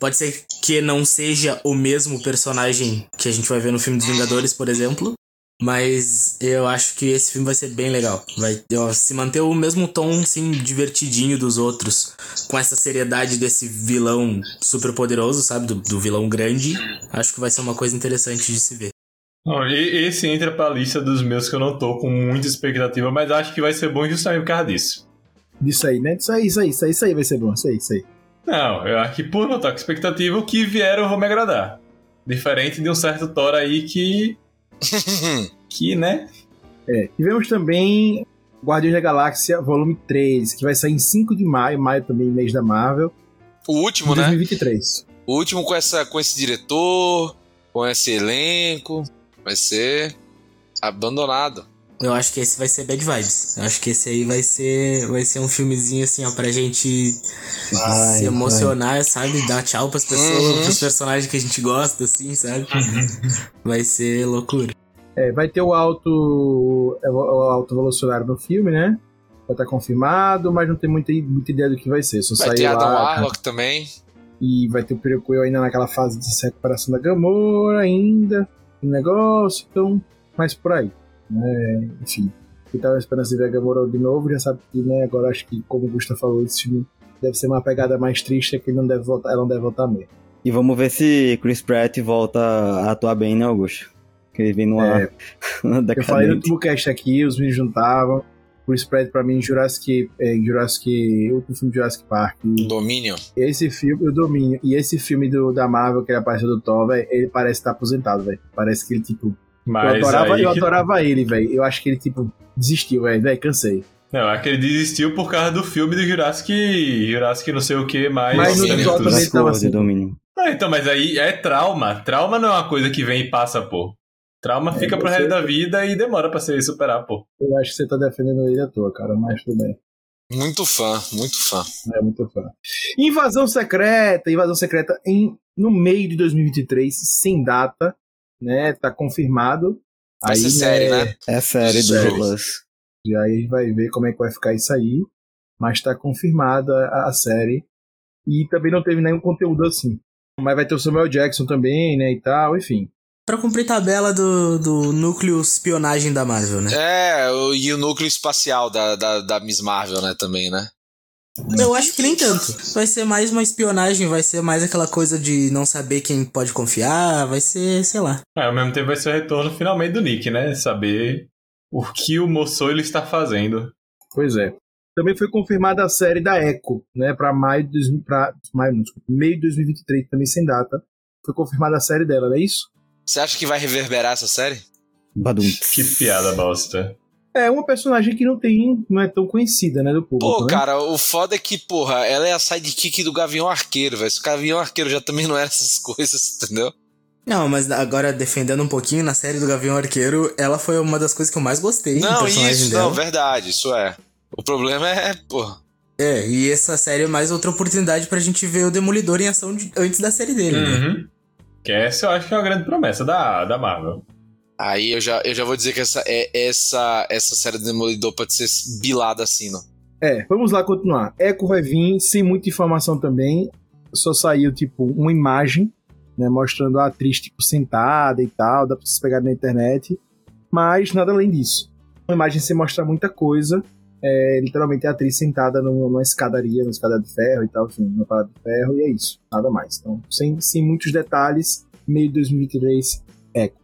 Pode ser que não seja o mesmo personagem que a gente vai ver no filme dos Vingadores, por exemplo. Mas eu acho que esse filme vai ser bem legal. Vai se manter o mesmo tom, assim, divertidinho dos outros. Com essa seriedade desse vilão super poderoso, sabe? Do, do vilão grande. Acho que vai ser uma coisa interessante de se ver. Não, esse entra pra lista dos meus que eu não tô com muita expectativa, mas acho que vai ser bom justamente por causa disso. Disso aí, né? Isso aí, isso aí, isso aí, isso aí vai ser bom, isso aí, isso aí. Não, eu acho que por não estar com expectativa, o que vier eu vou me agradar. Diferente de um certo Thor aí que. que, né? É, tivemos também Guardiões da Galáxia Volume 3, que vai sair em 5 de maio, maio também, mês da Marvel. O último, 2023. né? O último com, essa, com esse diretor, com esse elenco vai ser abandonado. Eu acho que esse vai ser Bad Vibes. Eu acho que esse aí vai ser, vai ser um filmezinho assim, ó, pra gente vai, se emocionar, vai. sabe? Dar tchau pras pessoas, uhum. pros personagens que a gente gosta, assim, sabe? vai ser loucura. É, vai ter o alto, é, o alto evolucionário no filme, né? Já tá confirmado, mas não tem muita, muita ideia do que vai ser. Só vai ter Adam Warlock também. E vai ter o Prequel ainda naquela fase de recuperação da Gamora ainda negócio, então, mais por aí. Né? Enfim, quem tava esperando ver a Gamora de novo já sabe que, né, agora acho que, como o Gustavo falou, esse filme deve ser uma pegada mais triste, é que ele não deve voltar, ela não deve voltar mesmo. E vamos ver se Chris Pratt volta a atuar bem, né, Augusto? Que ele vem numa. É, eu falei no último cast aqui, os vídeos juntavam. Chris Pratt pra mim Jurassic, é, Jurassic, o último filme de Jurassic Park. Domínio. Esse filme, o Domínio, e esse filme do, da Marvel que ele apareceu do Thor, véio, ele parece estar tá aposentado, velho. Parece que ele, tipo. Mas eu adorava, eu adorava ele, velho. Eu acho que ele, tipo, desistiu, velho. Velho, cansei. Não, é que ele desistiu por causa do filme do Jurassic, Jurassic não sei o que, mais... Mas no Thor também tava assim. Domínio. Ah, então, mas aí é trauma. Trauma não é uma coisa que vem e passa, pô. Trauma é, fica pro resto da vida e demora pra se superar, pô. Eu acho que você tá defendendo ele à toa, cara, mas tudo bem. Muito fã, muito fã. É, muito fã. Invasão Secreta, Invasão Secreta em, no meio de 2023, sem data, né? Tá confirmado. Vai aí, ser série, né? né? É série do Plus. E aí vai ver como é que vai ficar isso aí. Mas tá confirmada a, a série E também não teve nenhum conteúdo assim. Mas vai ter o Samuel Jackson também, né, e tal, enfim. Pra cumprir tabela do, do núcleo espionagem da Marvel, né? É, e o núcleo espacial da, da, da Miss Marvel, né, também, né? Eu acho que nem tanto. Vai ser mais uma espionagem, vai ser mais aquela coisa de não saber quem pode confiar, vai ser, sei lá. É, ao mesmo tempo vai ser o retorno finalmente do Nick, né? Saber o que o moço ele está fazendo. Pois é. Também foi confirmada a série da Echo, né, pra maio de 2000, pra, maio, não, desculpa, meio de 2023, também sem data. Foi confirmada a série dela, não é isso? Você acha que vai reverberar essa série? Badum. Que piada bosta. É uma personagem que não tem, não é tão conhecida, né, do público, Pô, né? cara, o foda é que, porra, ela é a sidekick do Gavião Arqueiro, velho. Se o Gavião Arqueiro já também não era essas coisas, entendeu? Não, mas agora defendendo um pouquinho, na série do Gavião Arqueiro, ela foi uma das coisas que eu mais gostei do não, personagem isso, dela. não, verdade, isso é. O problema é, porra. É, e essa série é mais outra oportunidade pra gente ver o Demolidor em ação de- antes da série dele, né? Uhum. Que essa eu acho que é uma grande promessa da, da Marvel. Aí eu já, eu já vou dizer que essa, é, essa, essa série do Demolidor pode ser bilada assim, não. É, vamos lá continuar. Echo vai vir sem muita informação também. Só saiu, tipo, uma imagem, né, mostrando a atriz, tipo, sentada e tal, dá pra vocês pegarem na internet. Mas nada além disso. Uma imagem sem mostrar muita coisa. É, literalmente a atriz sentada numa, escadaria, numa escada de ferro e tal, enfim, numa parada de ferro, e é isso. Nada mais. Então, sem, sem muitos detalhes, meio de 2023, Echo.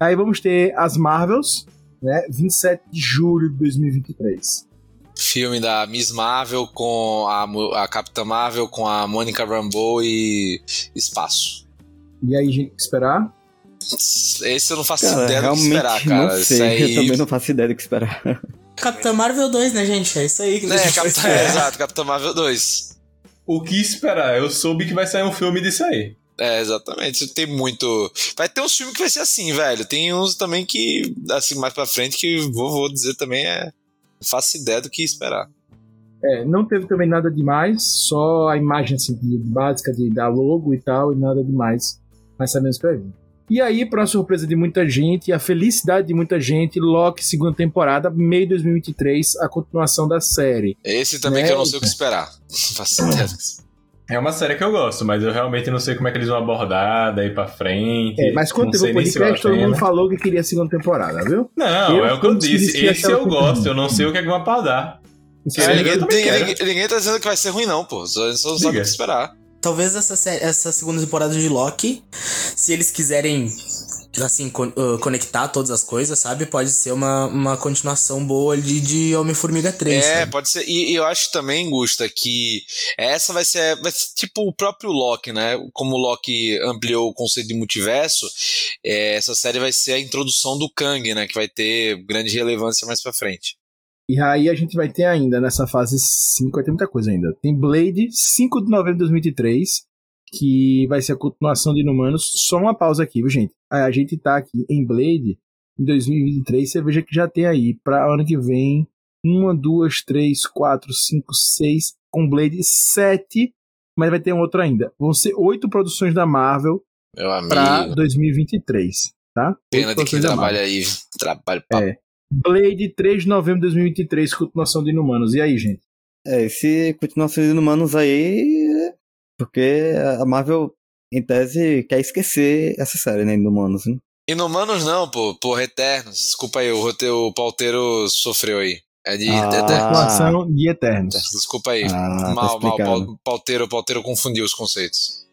Aí vamos ter as Marvels, né, 27 de julho de 2023. Filme da Miss Marvel com a, a Capitã Marvel com a Mônica Rambeau e espaço. E aí, gente, o que esperar? Esse eu não faço Cara, ideia do que esperar, cara. não sei. aí... Eu também não faço ideia do que esperar. Capitã Marvel 2, né, gente? É isso aí que a É, gente vai Capitã, esperar. é, exato, Capitã Marvel 2. O que esperar? Eu soube que vai sair um filme disso aí. É, exatamente. Tem muito. Vai ter uns filmes que vai ser assim, velho. Tem uns também que, assim, mais pra frente, que vou, vou dizer também é. Não faço ideia do que esperar. É, não teve também nada demais, só a imagem assim, de- básica de, da logo e tal, e nada demais. Mas sabemos que vai vir. E aí, para surpresa de muita gente, e a felicidade de muita gente, Loki, segunda temporada, meio de 2023, a continuação da série. Esse também Né, que eu não sei o que Eita. esperar. Não faço ideia. do que- É uma série que eu gosto, mas eu realmente não sei como é que eles vão abordar daí pra frente. É, mas quando teve o podcast, todo mundo falou que queria a segunda temporada, viu? Não, Eu, é o que eu disse. disse que Esse eu que- gosto, eu não sei o que é que vão abordar. Isso É, ninguém, ninguém- ninguém tá dizendo que vai ser ruim, não, pô. Só, só sabe o que esperar. Talvez essa, série, essa segunda temporada de Loki, se eles quiserem, assim, con- uh, conectar todas as coisas, sabe? Pode ser uma, uma continuação boa ali de Homem-Formiga 3. É, sabe? pode ser. E, e eu acho também, Gusta, que essa vai ser, vai ser tipo o próprio Loki, né? Como o Loki ampliou o conceito de multiverso, é, essa série vai ser a introdução do Kang, né? Que vai ter grande relevância mais pra frente. E aí a gente vai ter ainda, nessa fase 5, vai ter muita coisa ainda. Tem Blade, 5 de novembro de 2023, que vai ser a continuação de Inumanos. Só uma pausa aqui, viu, gente? A gente tá aqui em Blade, em 2023, você veja que já tem aí, pra ano que vem, uma, duas, três, quatro, cinco, seis, com Blade, sete, mas vai ter um outro ainda. Vão ser oito produções da Marvel pra 2023, tá? Pena de quem trabalha aí. Trabalho pra É. Blade, 3 de novembro de 2023, continuação de Inumanos. E aí, gente? É, esse continuação de Inumanos aí. Porque a Marvel, em tese, quer esquecer essa série, né? Inumanos, né? Inumanos não, pô. Porra, Eternos. Desculpa aí, o roteiro, o pauteiro sofreu aí. É de Ah. Eternos. Continuação de Eternos. Desculpa aí. Ah, tá mal, mal. explicado. pau- Pauteiro, pauteiro confundiu os conceitos.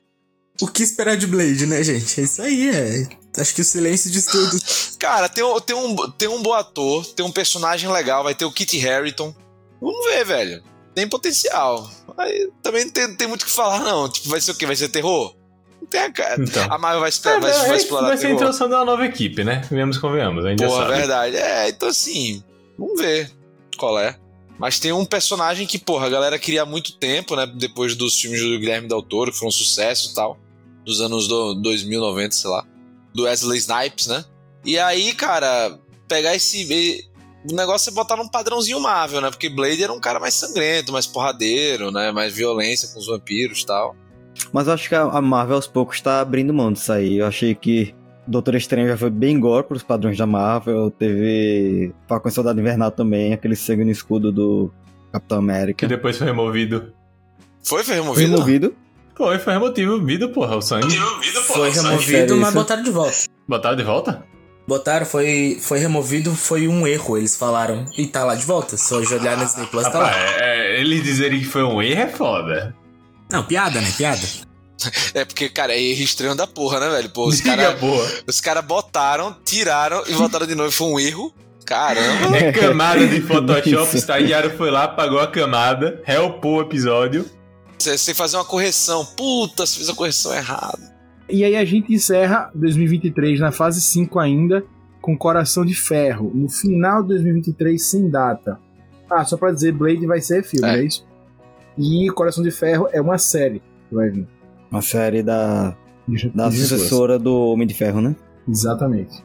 O que esperar de Blade, né, gente? É isso aí, é. Acho que o silêncio diz tudo. Cara, tem, um- tem, um, tem um bom ator, tem um personagem legal, vai ter o Kit Harington. Vamos ver, velho. Tem potencial. Aí, também não tem, tem muito o que falar, não. Tipo, vai ser o quê? Vai ser terror? Não tem a cara. Então. A Marvel vai, É, explorar, vai, vai vai, explorar vai ser a introdução de uma nova equipe, né? Vemos convenhamos, a gente já Porra, sabe. verdade. É, então assim, vamos ver qual é. Mas tem um personagem que, porra, a galera queria há muito tempo, né? Depois dos filmes do Guilherme Del Toro, que foram um sucesso e tal. Dos anos do 2090, sei lá. Do Wesley Snipes, né? E aí, cara, pegar esse. O negócio é botar num padrãozinho Marvel, né? Porque Blade era um cara mais sangrento, mais porradeiro, né? Mais violência com os vampiros e tal. Mas eu acho que a Marvel aos poucos tá abrindo mão disso aí. Eu achei que Doutor Estranho já foi bem gore pros padrões da Marvel. Teve Falcão e Soldado Invernal também, aquele sangue no escudo do Capitão Que América. depois foi removido. Foi, foi Foi removido? Removido. Foi, foi removido, porra, o sangue. Foi removido, mas botaram de volta. Botaram de volta? Botaram, foi, foi removido, foi um erro, eles falaram. E tá lá de volta. Se hoje olhar no Disney Plus, tá lá. é, é, eles dizerem que foi um erro é foda. Não, piada, né? Piada. É porque, cara, é erro estranho da porra, né, velho? Pô, os caras porra. os cara botaram, tiraram e botaram de novo. Foi um erro. Caramba. É camada de Photoshop, o estagiário foi lá, apagou a camada, helpou o episódio. Você fazer uma correção. Puta, você fez a correção errada. E aí a gente encerra 2023 na fase 5 ainda, com Coração de Ferro, no final de 2023 sem data. Ah, só pra dizer, Blade vai ser filme, É. é isso? E Coração de Ferro é uma série que vai vir. Uma série da, da sucessora do Homem de Ferro, né? Exatamente.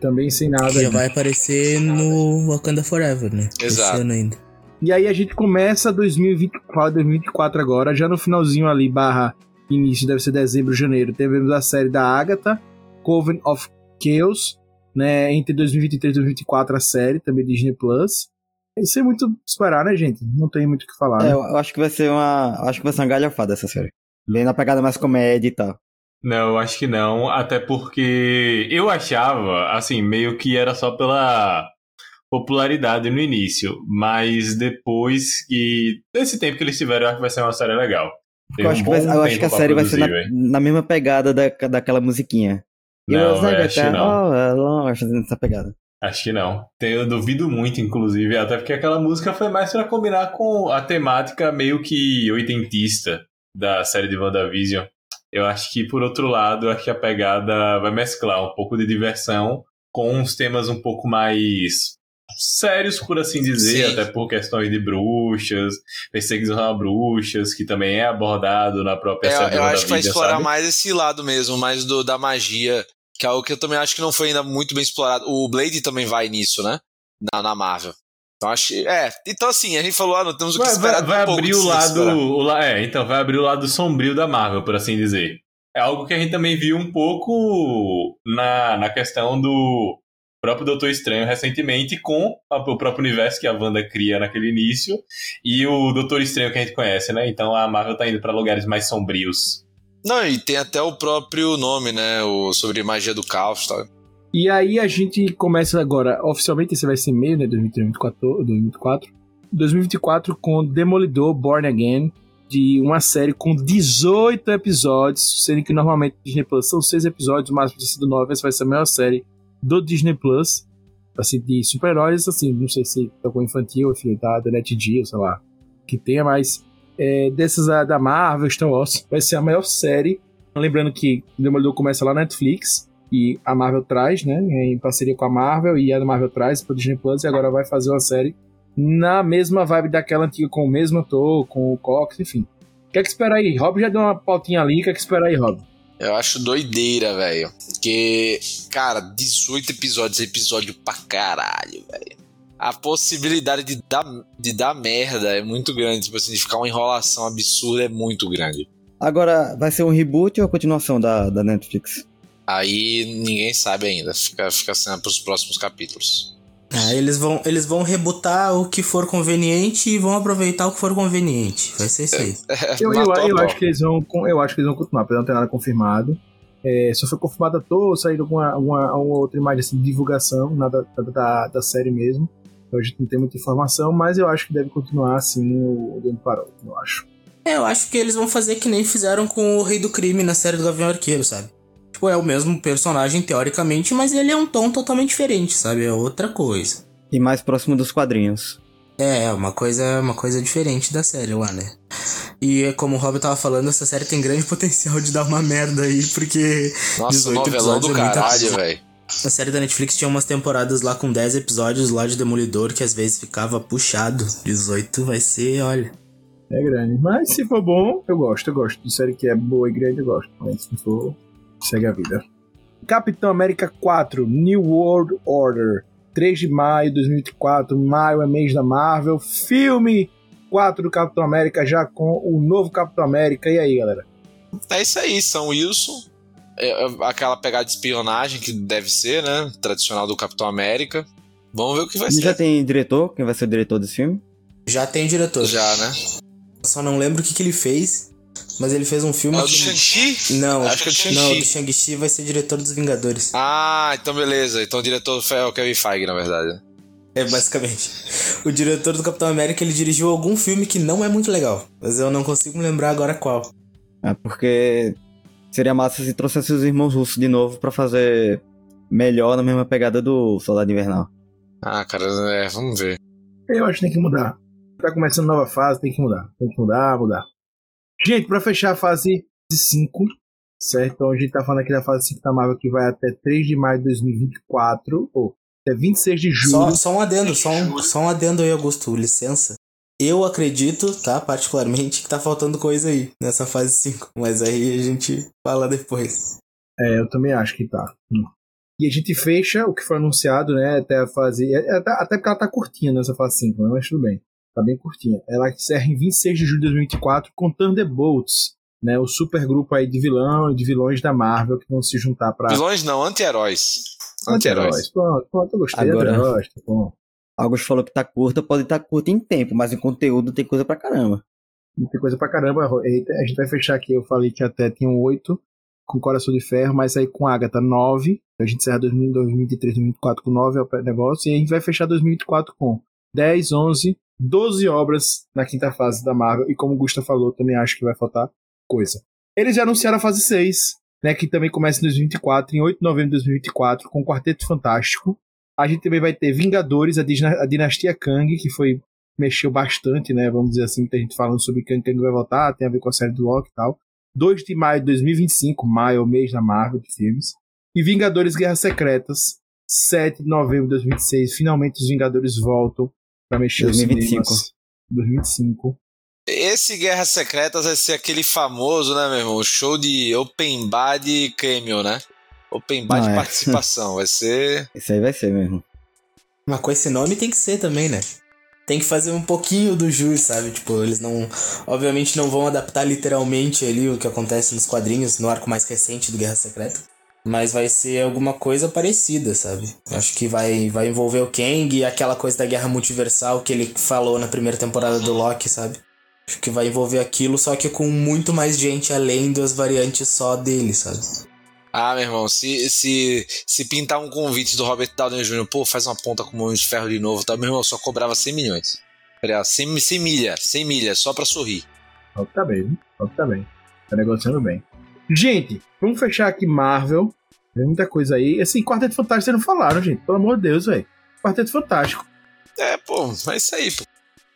Também sem nada. Que já ainda. vai aparecer no Wakanda Forever, né? Exato. Esse ano ainda. E aí a gente começa 2020, fala 2024 agora, já no finalzinho ali, barra início, deve ser dezembro, janeiro, tivemos a série da Agatha, Coven of Chaos, né, entre 2023 e 2024 a série, também Disney Plus. Não sei muito esperar, né, gente? Não tem muito o que falar, É, né? eu acho que vai ser uma. Acho que vai ser uma galhofada essa série. Bem na pegada mais comédia e tal. Não, eu acho que não, até porque eu achava, assim, meio que era só pela popularidade no início, mas depois que. Desse tempo que eles tiveram, eu acho que vai ser uma série legal. Eu acho, um que, vai- eu acho que a série vai ser produzir, na, na mesma pegada da, daquela musiquinha. Não, Eu acho que não. Oh, longe, fazendo essa pegada. Acho que não. Eu duvido muito, inclusive, até porque aquela música foi mais pra combinar com a temática meio que oitentista da série de WandaVision. Eu acho que, por outro lado, acho que a pegada vai mesclar um pouco de diversão com uns temas um pouco mais sérios, por assim dizer, Sim. até por questões de bruxas, perseguição a bruxas, que também é abordado na própria É, série de eu acho que vai explorar sabe? mais esse lado mesmo, mais do, da magia, que é algo que eu também acho que não foi ainda muito bem explorado. O Blade também vai nisso, né? Na, na Marvel. Então acho. É, então assim, a gente falou, ah, não temos o que Vai, esperar. vai, vai um abrir o se lado. o é, então, vai abrir o lado sombrio da Marvel, por assim dizer. É algo que a gente também viu um pouco na, na questão do próprio Doutor Estranho recentemente, com a- o próprio universo que a Wanda cria naquele início, e o Doutor Estranho que a gente conhece, né? Então a Marvel tá indo pra lugares mais sombrios. Não, e tem até o próprio nome, né? O, sobre magia do caos e tal. E aí a gente começa agora, oficialmente esse vai ser meio, né, 2024, 2024, 2024 com Demolidor Born Again, de uma série com 18 episódios, sendo que normalmente Disney Plus são 6 episódios, o máximo de sido 9, essa vai ser a maior série do Disney Plus, assim, de super-heróis, assim, não sei se é com infantil, enfim, da, da NetGeo, sei lá, que tenha, mas é, dessas ah, da Marvel, Star Wars, vai ser a maior série, lembrando que Demolidor começa lá na Netflix, e a Marvel traz, né, em parceria com a Marvel, e a Marvel traz pro Disney Plus, e agora vai fazer uma série na mesma vibe daquela antiga, com o mesmo ator, com o Cox, enfim. O que é que espera aí? Rob já deu uma pautinha ali, o que é que espera aí, Rob? Eu acho doideira, velho. Porque, cara, 18 episódios, episódio pra caralho, velho. A possibilidade de dar, de dar merda é muito grande. Tipo assim, de ficar uma enrolação absurda é muito grande. Agora, vai ser um reboot ou a continuação da, da Netflix? Aí ninguém sabe ainda. Fica, fica sendo pros próximos capítulos. Ah, eles vão, eles vão rebutar o que for conveniente e vão aproveitar o que for conveniente. Vai ser isso aí. Eu, eu, eu pau. acho que eles vão, eu acho que eles vão continuar, apesar de não ter nada confirmado. É, só foi confirmado à toa, saíram alguma, alguma, alguma outra imagem assim, de divulgação, nada, nada da, da série mesmo. Então a gente não tem muita informação, mas eu acho que deve continuar assim o de onde parou, eu acho. É, eu acho que eles vão fazer que nem fizeram com o Rei do Crime na série do Gavião Arqueiro, sabe? Tipo, é o mesmo personagem teoricamente, mas ele é um tom totalmente diferente, sabe? É outra coisa. E mais próximo dos quadrinhos. É, uma coisa, uma coisa diferente da série lá, né? E é como o Rob tava falando, essa série tem grande potencial de dar uma merda aí, porque Nossa, 18 novelão do episódios é muita caralho, coisa. velho. a série da Netflix tinha umas temporadas lá com 10 episódios lá de Demolidor que às vezes ficava puxado. 18 vai ser, olha. É grande. Mas se for bom, eu gosto, eu gosto. De série que é boa e grande, eu gosto. Mas se for, segue a vida. Capitão América 4, New World Order. 3 de maio de 2024. Maio é mês da Marvel. Filme 4 do Capitão América, já com o novo Capitão América. E aí, galera? É isso aí, São Wilson. É, é aquela pegada de espionagem que deve ser, né? Tradicional do Capitão América. Vamos ver o que vai E já ser. tem diretor? Quem vai ser o diretor desse filme? Já tem diretor. Já, né? Só não lembro o que, que ele fez, mas ele fez um filme. É o do Shang-Chi? Não, Acho que é do não, Shang-Chi. do Shang-Chi vai ser diretor dos Vingadores. Ah, então beleza. Então o diretor é o Kevin Feige, na verdade. É, basicamente. O diretor do Capitão América, ele dirigiu algum filme que não é muito legal. Mas eu não consigo me lembrar agora qual. É porque seria massa se trouxesse os irmãos russos de novo pra fazer melhor na mesma pegada do Soldado Invernal. Ah, cara, é, vamos ver. Eu acho que tem que mudar. Tá começando nova fase, tem que mudar. Tem que mudar, mudar. Gente, pra fechar a fase 5, certo? Então a gente tá falando aqui da fase 5 da Marvel que vai até 3 de maio de 2024, ou até 26 de julho. Só, só um adendo, só um, só um adendo aí, Augusto, licença. Eu acredito, tá, particularmente, que tá faltando coisa aí nessa fase 5. Mas aí a gente fala depois. É, eu também acho que tá. Hum. E a gente fecha o que foi anunciado, né? Até a fase. é, Até, até porque ela tá curtinha nessa fase 5, né? Mas tudo bem. Tá bem curtinha. Ela encerra em 26 de julho de 2024 com Thunderbolts, né? O super grupo aí de vilão e de vilões da Marvel que vão se juntar pra. Vilões não, anti-heróis. Anti-heróis. Pronto, pronto, eu gostei. Agora- Agora... Bom, Augusto falou que tá curta, pode estar curta em tempo, mas em conteúdo tem coisa pra caramba. tem coisa pra caramba. Eita, A gente vai fechar aqui. Eu falei que até tinham 8 com Coração de Ferro, mas aí com Agatha 9. A gente encerra 2000, 2023, 2024 com 9 é o negócio. E a gente vai fechar 2024 com 10, 11, 12 obras na quinta fase da Marvel. E como o Gusta falou, também acho que vai faltar coisa. Eles já anunciaram a fase 6, né, que também começa em 2024, em 8 de novembro de 2024, com o Quarteto Fantástico. A gente também vai ter Vingadores, a, a Dinastia Kang, que foi mexeu bastante, né? Vamos dizer assim, tem gente falando sobre Kang Kang vai voltar, tem a ver com a série do Loki e tal. 2 de maio de 2025, maio mês da Marvel de filmes. E Vingadores Guerras Secretas, 7 de novembro de 2026. Finalmente os Vingadores voltam pra mexer 2025. os cinemas. 2025. Esse Guerras Secretas vai ser aquele famoso, né, meu irmão? O show de Open Bar de Cameo, né? Open Bar Não, de é. participação. Vai ser. Esse aí vai ser mesmo. Mas com esse nome tem que ser também, né? Tem que fazer um pouquinho do jus, sabe? Tipo, eles não. Obviamente não vão adaptar literalmente ali o que acontece nos quadrinhos, no arco mais recente do Guerra Secreta. Mas vai ser alguma coisa parecida, sabe? Acho que vai, vai envolver o Kang e aquela coisa da guerra multiversal que ele falou na primeira temporada do Loki, sabe? Acho que vai envolver aquilo, só que com muito mais gente além das variantes só dele, sabe? Ah, meu irmão, se, se, se pintar um convite do Robert Downey Jr., pô, faz uma ponta com mão de ferro de novo, tá? Meu irmão, eu só cobrava 100 milhões. Pera, 100, 100 milha, 100 milha, só pra sorrir. Que tá bem, viu? Tá bem. Tá negociando bem. Gente, vamos fechar aqui Marvel. Tem muita coisa aí. Assim, Quarteto Fantástico vocês não falaram, gente. Pelo amor de Deus, velho. Quarteto Fantástico. É, pô, é isso aí, pô.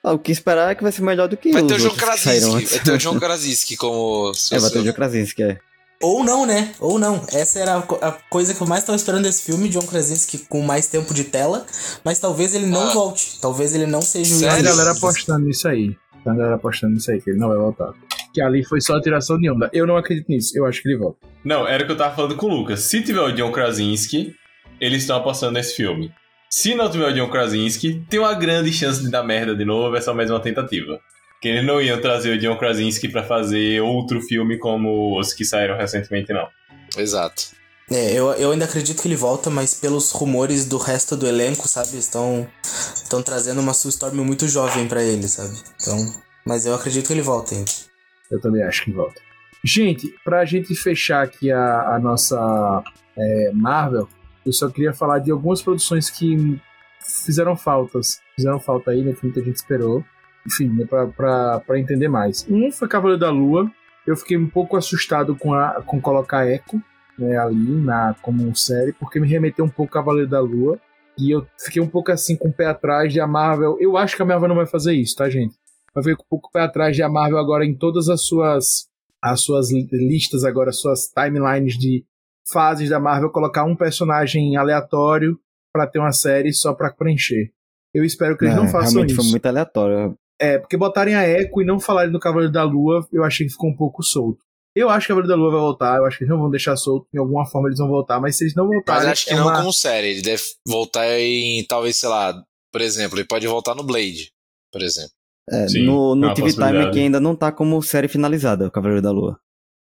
Ah, o que esperar é que vai ser melhor do que Vai os ter o John Krasinski, vai ter o John Krasinski como... É, vai ter o John Krasinski, é. Ou não, né? Ou não. Essa era a, co- a coisa que eu mais tava esperando desse filme, John Krasinski com mais tempo de tela, mas talvez ele não Ah. volte. Talvez ele não seja o Tem a galera apostando nisso aí. Tem a galera apostando nisso aí, que ele não vai voltar. Que ali foi só a tiração de onda. Eu não acredito nisso. Eu acho que ele volta. Não, era o que eu tava falando com o Lucas. Se tiver o John Krasinski, eles estão apostando nesse filme. Se não tiver o John Krasinski, tem uma grande chance de dar merda de novo, é só mais uma tentativa. Que eles não iam trazer o John Krasinski pra fazer outro filme como os que saíram recentemente, não. Exato. É, eu, eu ainda acredito que ele volta, mas pelos rumores do resto do elenco, sabe? Estão estão trazendo uma Sue Storm muito jovem pra ele, sabe? Então, mas eu acredito que ele volta ainda. Eu também acho que volta. Gente, pra gente fechar aqui a, a nossa é, Marvel, eu só queria falar de algumas produções que fizeram faltas. Fizeram falta aí, né? Que muita gente esperou. Enfim, né, pra, pra, pra entender mais. Um foi Cavaleiro da Lua. Eu fiquei um pouco assustado com, a, com colocar Echo né, ali na, como série, porque me remeteu um pouco Cavaleiro da Lua. E eu fiquei um pouco assim com o pé atrás de a Marvel. Eu acho que a Marvel não vai fazer isso, tá, gente? Vai ficar um pouco pé atrás de a Marvel agora em todas as suas as suas li- listas agora, as suas timelines de fases da Marvel, colocar um personagem aleatório pra ter uma série só pra preencher. Eu espero que eles É, não façam realmente isso. foi muito aleatório. É, porque botarem a Echo e não falarem do Cavaleiro da Lua, eu achei que ficou um pouco solto. Eu acho que o Cavaleiro da Lua vai voltar, eu acho que eles não vão deixar solto, em alguma forma eles vão voltar, mas se eles não Mas voltarem. acho que é não uma- como série. Ele deve voltar em, talvez, sei lá, por exemplo, ele pode voltar no Blade, por exemplo. É, Sim, no é no uma TV Time aqui ainda não tá como série finalizada, o Cavaleiro da Lua.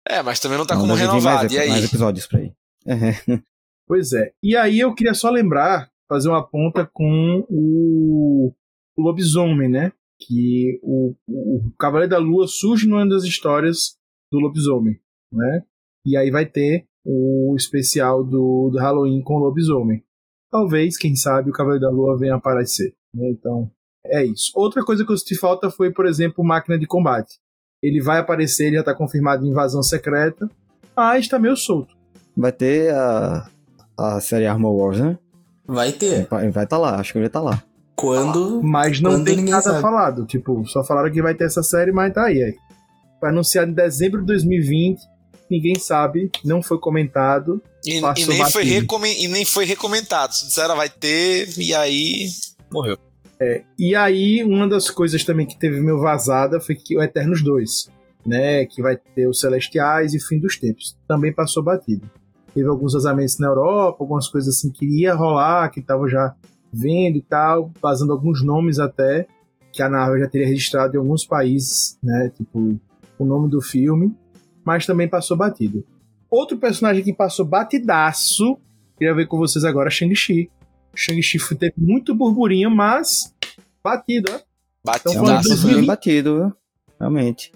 É, mas também não tá Não, como renovado. mais, E aí? mais episódios pra aí. É. Pois é. E aí eu queria só lembrar, fazer uma ponta com o, o lobisomem, né? que o, o Cavaleiro da Lua surge numa das histórias do lobisomem, né? E aí vai ter o especial do, do Halloween com o lobisomem. Talvez, quem sabe, o Cavaleiro da Lua venha aparecer. Né? Então, é isso. Outra coisa que eu senti falta foi, por exemplo, máquina de combate. Ele vai aparecer, ele já está confirmado em invasão secreta, mas está meio solto. Vai ter a, a série Armor Wars, né? Vai ter. Vai estar tá lá, acho que vai estar tá lá. Quando. Mas não quando tem ninguém nada sabe. falado. Tipo, só falaram que vai ter essa série, mas tá aí. aí. Foi anunciado em dezembro de 2020. Ninguém sabe, não foi comentado. E, e nem foi batido. e nem foi recomendado. Se disseram vai ter, e aí morreu. E aí, uma das coisas também que teve meio vazada foi que o Eternos 2, né? Que vai ter os Celestiais e Fim dos Tempos. Também passou batido. Teve alguns vazamentos na Europa, algumas coisas assim que ia rolar, que tava já vendo e tal, vazando alguns nomes até, que a Marvel já teria registrado em alguns países, né? Tipo, o nome do filme, mas também passou batido. Outro personagem que passou batidaço, queria ver com vocês agora, Shang-Chi. Shang-Chi foi- teve muito burburinho, mas batido, ó. Batidaço. Então, Nossa, foi 2020. batido, viu? Realmente.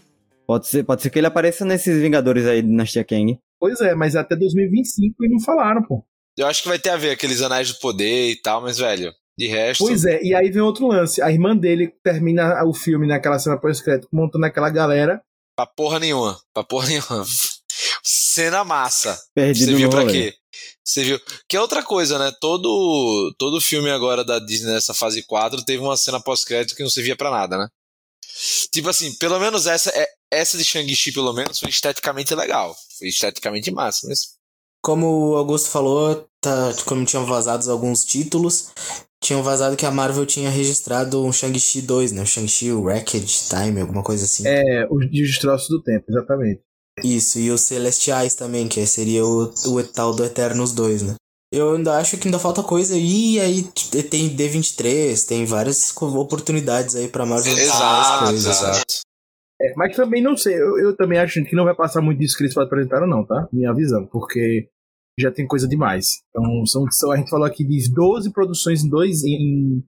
Pode ser, pode ser que ele apareça nesses Vingadores aí, Dinastia Kang. Pois é, mas até 2025 e não falaram, pô. Eu acho que vai ter a ver aqueles anéis do poder e tal, mas, velho, de resto. Pois é, e aí vem outro lance. A irmã dele termina o filme naquela cena pós-crédito, montando aquela galera. Pra porra nenhuma. Pra porra nenhuma. Cena massa. Perdido Você viu no pra quê? Você viu? Que é outra coisa, né? Todo, todo filme agora da Disney nessa fase 4 teve uma cena pós-crédito que não servia pra nada, né? Tipo assim, pelo menos essa, é- essa de Shang-Chi, pelo menos, foi esteticamente legal. Foi esteticamente massa. Mas Como o Augusto falou, tá, como tinham vazados alguns títulos, tinham vazado que a Marvel tinha registrado um Shang-Chi 2, né? O Shang-Chi o Wreckage Time, alguma coisa assim. É, os destroços do tempo, exatamente. Isso, e os Celestiais também, que seria o, o tal do Eternos 2, né? Eu ainda acho que ainda falta coisa. E aí t- tem D23, tem várias oportunidades aí pra Marvel exato, coisas. exato. É, mas também não sei, eu, eu também acho que não vai passar muito disso que eles apresentaram, não, tá? Minha visão, porque já tem coisa demais. Então, são, são, a gente falou aqui de 12 produções em dois. Em,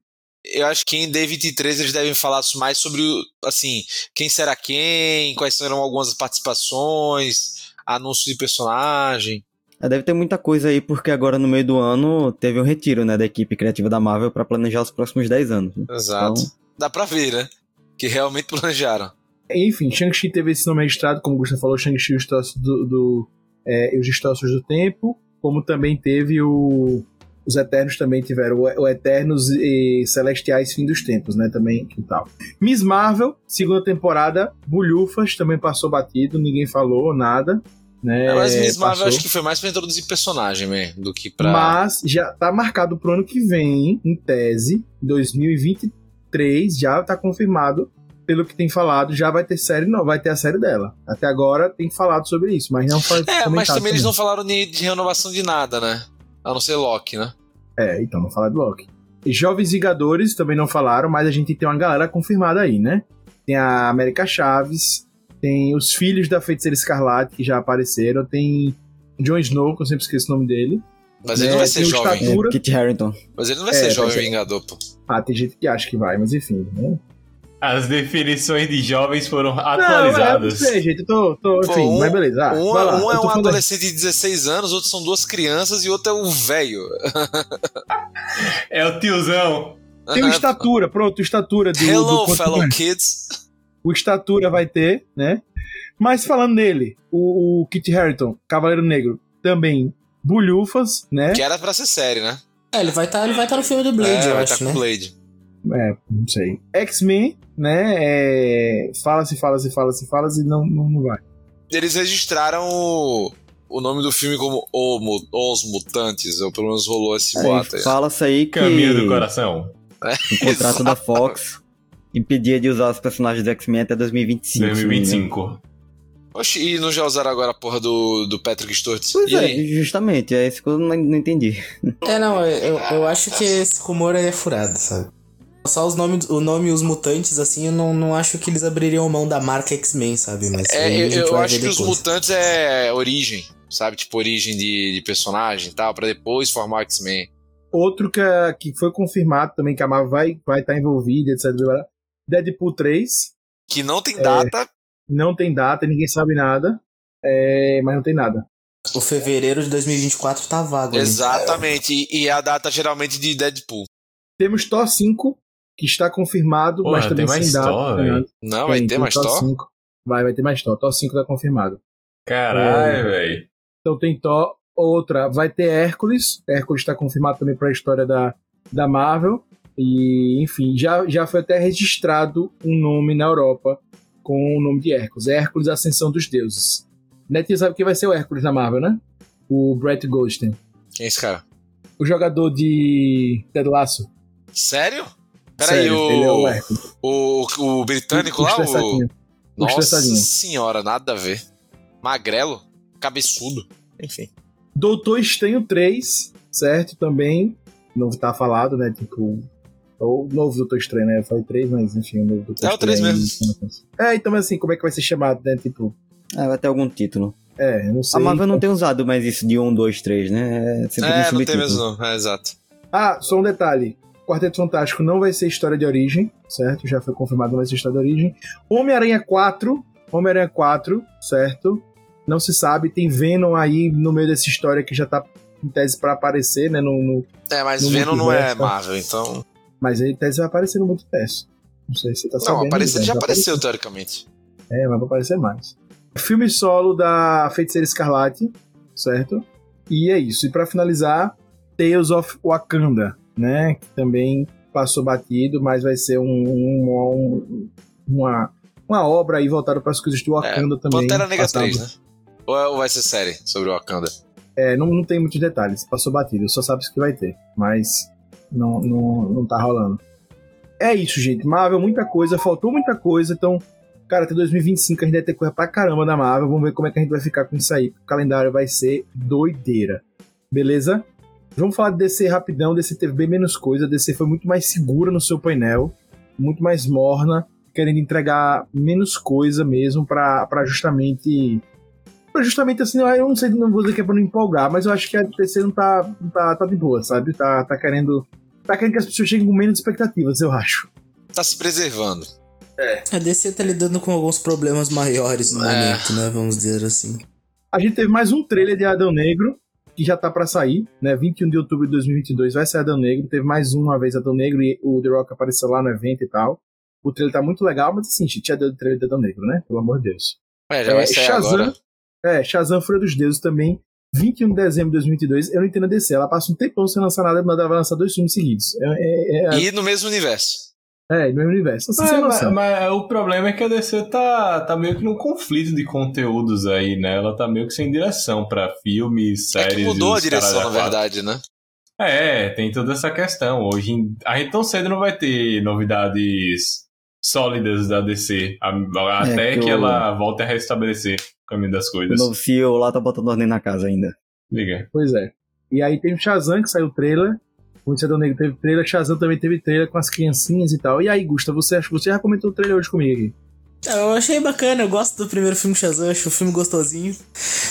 Eu acho que em D23 eles devem falar mais sobre, assim, quem será quem, quais serão algumas participações, anúncio de personagem. É, deve ter muita coisa aí, porque agora no meio do ano teve um retiro, né, da equipe criativa da Marvel pra planejar os próximos 10 anos. né? Exato. Então- Dá pra ver, né? Que realmente planejaram. enfim, Shang-Chi teve esse nome registrado, como o Gustavo falou, Shang-Chi e os Destroços do, do, é, e os Destroços do Tempo, como também teve o. Os Eternos também tiveram o, Eternos e Celestiais Fim dos Tempos, né? Também e tal. Miss Marvel, segunda temporada, Bulhufas, também passou batido, ninguém falou nada. Né, É, mas Miss Marvel passou. acho que foi mais pra introduzir personagem mesmo, do que pra. Mas já tá marcado pro ano que vem, em tese, 2023, já tá confirmado, pelo que tem falado, já vai ter série, não, vai ter a série dela. Até agora tem falado sobre isso, mas não foi É, mas comentado também eles não falaram de, de renovação de nada, né? A não ser Loki, né? É, então não falar de Loki. E Jovens Vingadores também não falaram, mas a gente tem uma galera confirmada aí, né? Tem a América Chaves, tem os filhos da Feiticeira Escarlate que já apareceram, tem Jon Snow, que eu sempre esqueço o nome dele. Mas ele É, não vai ser jovem. É, Kit Harington. Mas ele não vai É, ser jovem é. Vingador, pô. Ah, tem gente que acha que vai, mas enfim, né? As definições de jovens foram Não, é, atualizadas. não sei, gente, eu tô, tô Pô, enfim, um- mas beleza. Ah, um vai lá, um é um adolescente de 16 anos, outro são duas crianças e outro é um velho. É o tiozão. Tem o Estatura, pronto, o Estatura do, Hello, do fellow Man. kids. O Estatura vai ter, né? Mas falando nele, o, o Kit Harington, Cavaleiro Negro, também bulhufas, né? Que era pra ser série, né? É, ele vai estar ele vai tá no filme do Blade, é, eu vai acho, tá né? com Blade. É, não sei. X-Men, né? É, fala-se, fala-se, fala-se, fala-se e não, não, não vai. Eles registraram o, o nome do filme como O Os Mutantes, ou pelo menos rolou esse boato Aí. Fala-se aí que Caminho do coração. o contrato da Fox impedia de usar os personagens do X-Men até 2025. se não me engano. 2025. Oxi, e não já usaram agora a porra do, do Patrick Stewart? Pois e é, aí? justamente, é isso que eu não, não entendi. É, não, eu, eu acho que esse rumor aí é furado, sabe? Só os nomes, o nome e os mutantes, assim, eu não, não acho que eles abririam mão da marca X-Men, sabe? Mas É, eu, eu acho que os depois. mutantes é origem, sabe? Tipo, origem de, de personagem e tal, pra depois formar o X-Men. Outro que, que foi confirmado também que a Marvel vai estar vai tá envolvida, etc. Deadpool 3, Que não É. tem data. não tem data, ninguém sabe nada, é, mas não tem nada. O fevereiro de 2024 tá vago. Exatamente. E, e é a data geralmente de Deadpool. Temos Thor 5, que está confirmado, Porra, mas também tem mais sem data. Velho. Não, vai Tem, ter tem mais Thor? 5. Vai, vai ter mais Thor. Thor 5 tá confirmado. Caralho, velho. Então tem Thor. Outra, vai ter Hércules. Hércules está confirmado também para a história da, da Marvel. E, enfim, já, já foi até registrado um nome na Europa com o nome de Hércules. Hércules, Ascensão dos Deuses. Netinho sabe quem vai ser o Hércules na Marvel, né? O Brett Goldstein. Quem é esse cara? O jogador de Ted Lasso. Sério? Peraí, ele é o o, o, o britânico O lá, o. O Nossa senhora, nada a ver. Magrelo, cabeçudo. Enfim. Doutor Estranho 3, certo? Também não tá falado, né? Tipo, o novo Doutor Estranho, né? Eu falei 3, mas enfim, o novo Doutor É o três Estranho. É, então assim, como é que vai ser chamado, né? Tipo, É, vai ter algum título. é, eu não sei. A Marvel não tem usado mais isso de 1, 2, 3, né? É sempre É, não tem mesmo não. É, exato. Ah, só um detalhe. Quarteto Fantástico não vai ser história de origem, certo? Já foi confirmado, não vai ser história de origem. Homem-Aranha 4, Homem-Aranha 4, certo? Não se sabe, tem Venom aí no meio dessa história que já tá em tese pra aparecer, né? No, no- É, mas No Venom não é? Marvel, então. Mas ele em tese vai aparecer no multiverso. Não sei se você tá sabendo. Não, aparecer já vai apareceu, teoricamente. É, mas vai aparecer mais. Filme solo da Feiticeira Escarlate, certo? E é isso. E pra finalizar, Tales of Wakanda, né? Que também passou batido, mas vai ser um, um- um- uma, uma obra aí voltada para as coisas do Wakanda também. Pantera Negra Passado- 3, né? Ou, é- ou vai ser série sobre o Wakanda? É, não, não tem muitos detalhes, passou batido, só sabe que vai ter, mas não, não, não tá rolando. É isso, gente. Marvel, muita coisa, faltou muita coisa, então, cara, até 2025 a gente vai ter coisa pra caramba da Marvel, vamos ver como é que a gente vai ficar com isso aí. O calendário vai ser doideira, beleza? Vamos falar de DC rapidão, DC teve bem menos coisa, DC foi muito mais segura no seu painel, muito mais morna, querendo entregar menos coisa mesmo pra pra justamente Pra justamente assim, eu não sei, não vou dizer que é pra não empolgar, mas eu acho que a DC não tá, não tá, tá de boa, sabe? Tá, tá querendo. Tá querendo que as pessoas cheguem com menos expectativas, eu acho. Tá se preservando. A DC tá lidando com alguns problemas maiores no É. momento, né? Vamos dizer assim. A gente teve mais um trailer de Adão Negro, que já tá pra sair, né? 21 de outubro de 2022 vai sair Adão Negro. Teve mais uma vez Adão Negro e o The Rock apareceu lá no evento e tal. O trailer tá muito legal, mas assim, gente, já deu o trailer de Adão Negro, né? Pelo amor de Deus. É, já É, vai sair Shazam. agora. É, Shazam Fúria dos Deuses também. 21 de dezembro de 2022. Eu não entendo a DC. Ela passa um tempão sem lançar nada, mas ela vai lançar dois filmes seguidos. É, é, é, E no mesmo universo. É, no mesmo universo. Assim, Mas, sem mas- mas o problema é que a DC tá, tá meio que num conflito de conteúdos aí, né? Ela tá meio que sem direção pra filmes, É séries. que mudou e a direção, na verdade, né? É, tem toda essa questão. Hoje, em- a gente tão cedo não vai ter novidades sólidas da DC, a- até que que, o- ela volte a restabelecer o caminho das O coisas. novo CEO lá tá botando ordem na casa ainda. Liga. Pois é. E aí tem o Shazam, que saiu o trailer. O Cidadão Negro teve trailer, Shazam também teve trailer com as criancinhas e tal. E aí, Gusta, você, acha- você já comentou o trailer hoje comigo aqui. Eu achei bacana, eu gosto do primeiro filme Shazam, acho o filme gostosinho.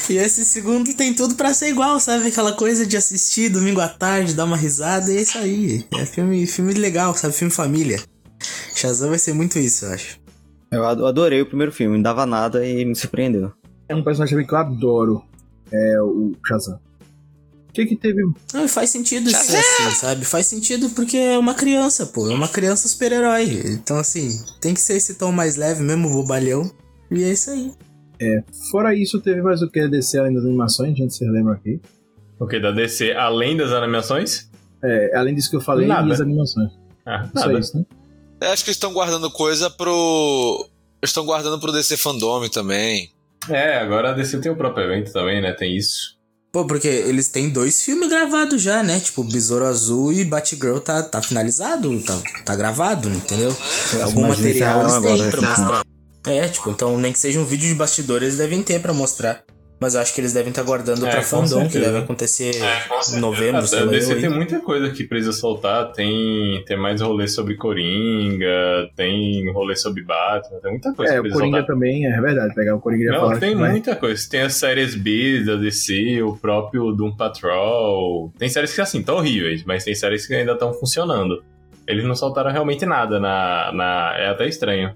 E esse segundo tem tudo pra ser igual, sabe? Aquela coisa de assistir domingo à tarde, dar uma risada, e é isso aí. É filme, filme legal, sabe? Filme família. Shazam vai ser muito isso, eu acho. Eu ado- adorei o primeiro filme, não dava nada e me surpreendeu. É um personagem também que eu adoro. É o Shazam. O que que teve... Não, e faz sentido ser assim, sabe? Faz sentido porque é uma criança, pô. É uma criança super-herói. Então, assim, tem que ser esse tom mais leve mesmo, bobalhão. E é isso aí. Fora isso, teve mais o que a DC além das animações, gente, vocês lembram aqui. O que? Da DC, além das animações? É, além disso que eu falei, Nada. e as animações. Ah, Só nada. isso, né? Eu acho que eles estão guardando coisa pro. Estão guardando pro DC Fandom também. É, agora a DC tem o próprio evento também, né? Tem isso. Pô, porque eles têm dois filmes gravados já, né? Tipo, Besouro Azul e Batgirl tá, tá finalizado, tá, tá gravado, entendeu? Algum eles material eles encerraram têm agora, pra né? mostrar. É, tipo, então nem que seja um vídeo de bastidores, eles devem ter pra mostrar. Mas eu acho que eles devem estar guardando É, pra fandom, que deve acontecer É, em novembro, A sei lá. DC tem muita coisa que precisa soltar. Tem, tem mais rolê sobre Coringa, tem rolê sobre Batman, tem muita coisa É, que o precisa Coringa soltar. também, é verdade. Pegar o Coringa e Não, falar tem vai- muita coisa. Tem as séries B da DC, o próprio Doom Patrol. Tem séries que, assim, estão horríveis, mas tem séries que ainda estão funcionando. Eles não soltaram realmente nada na, na. É até estranho.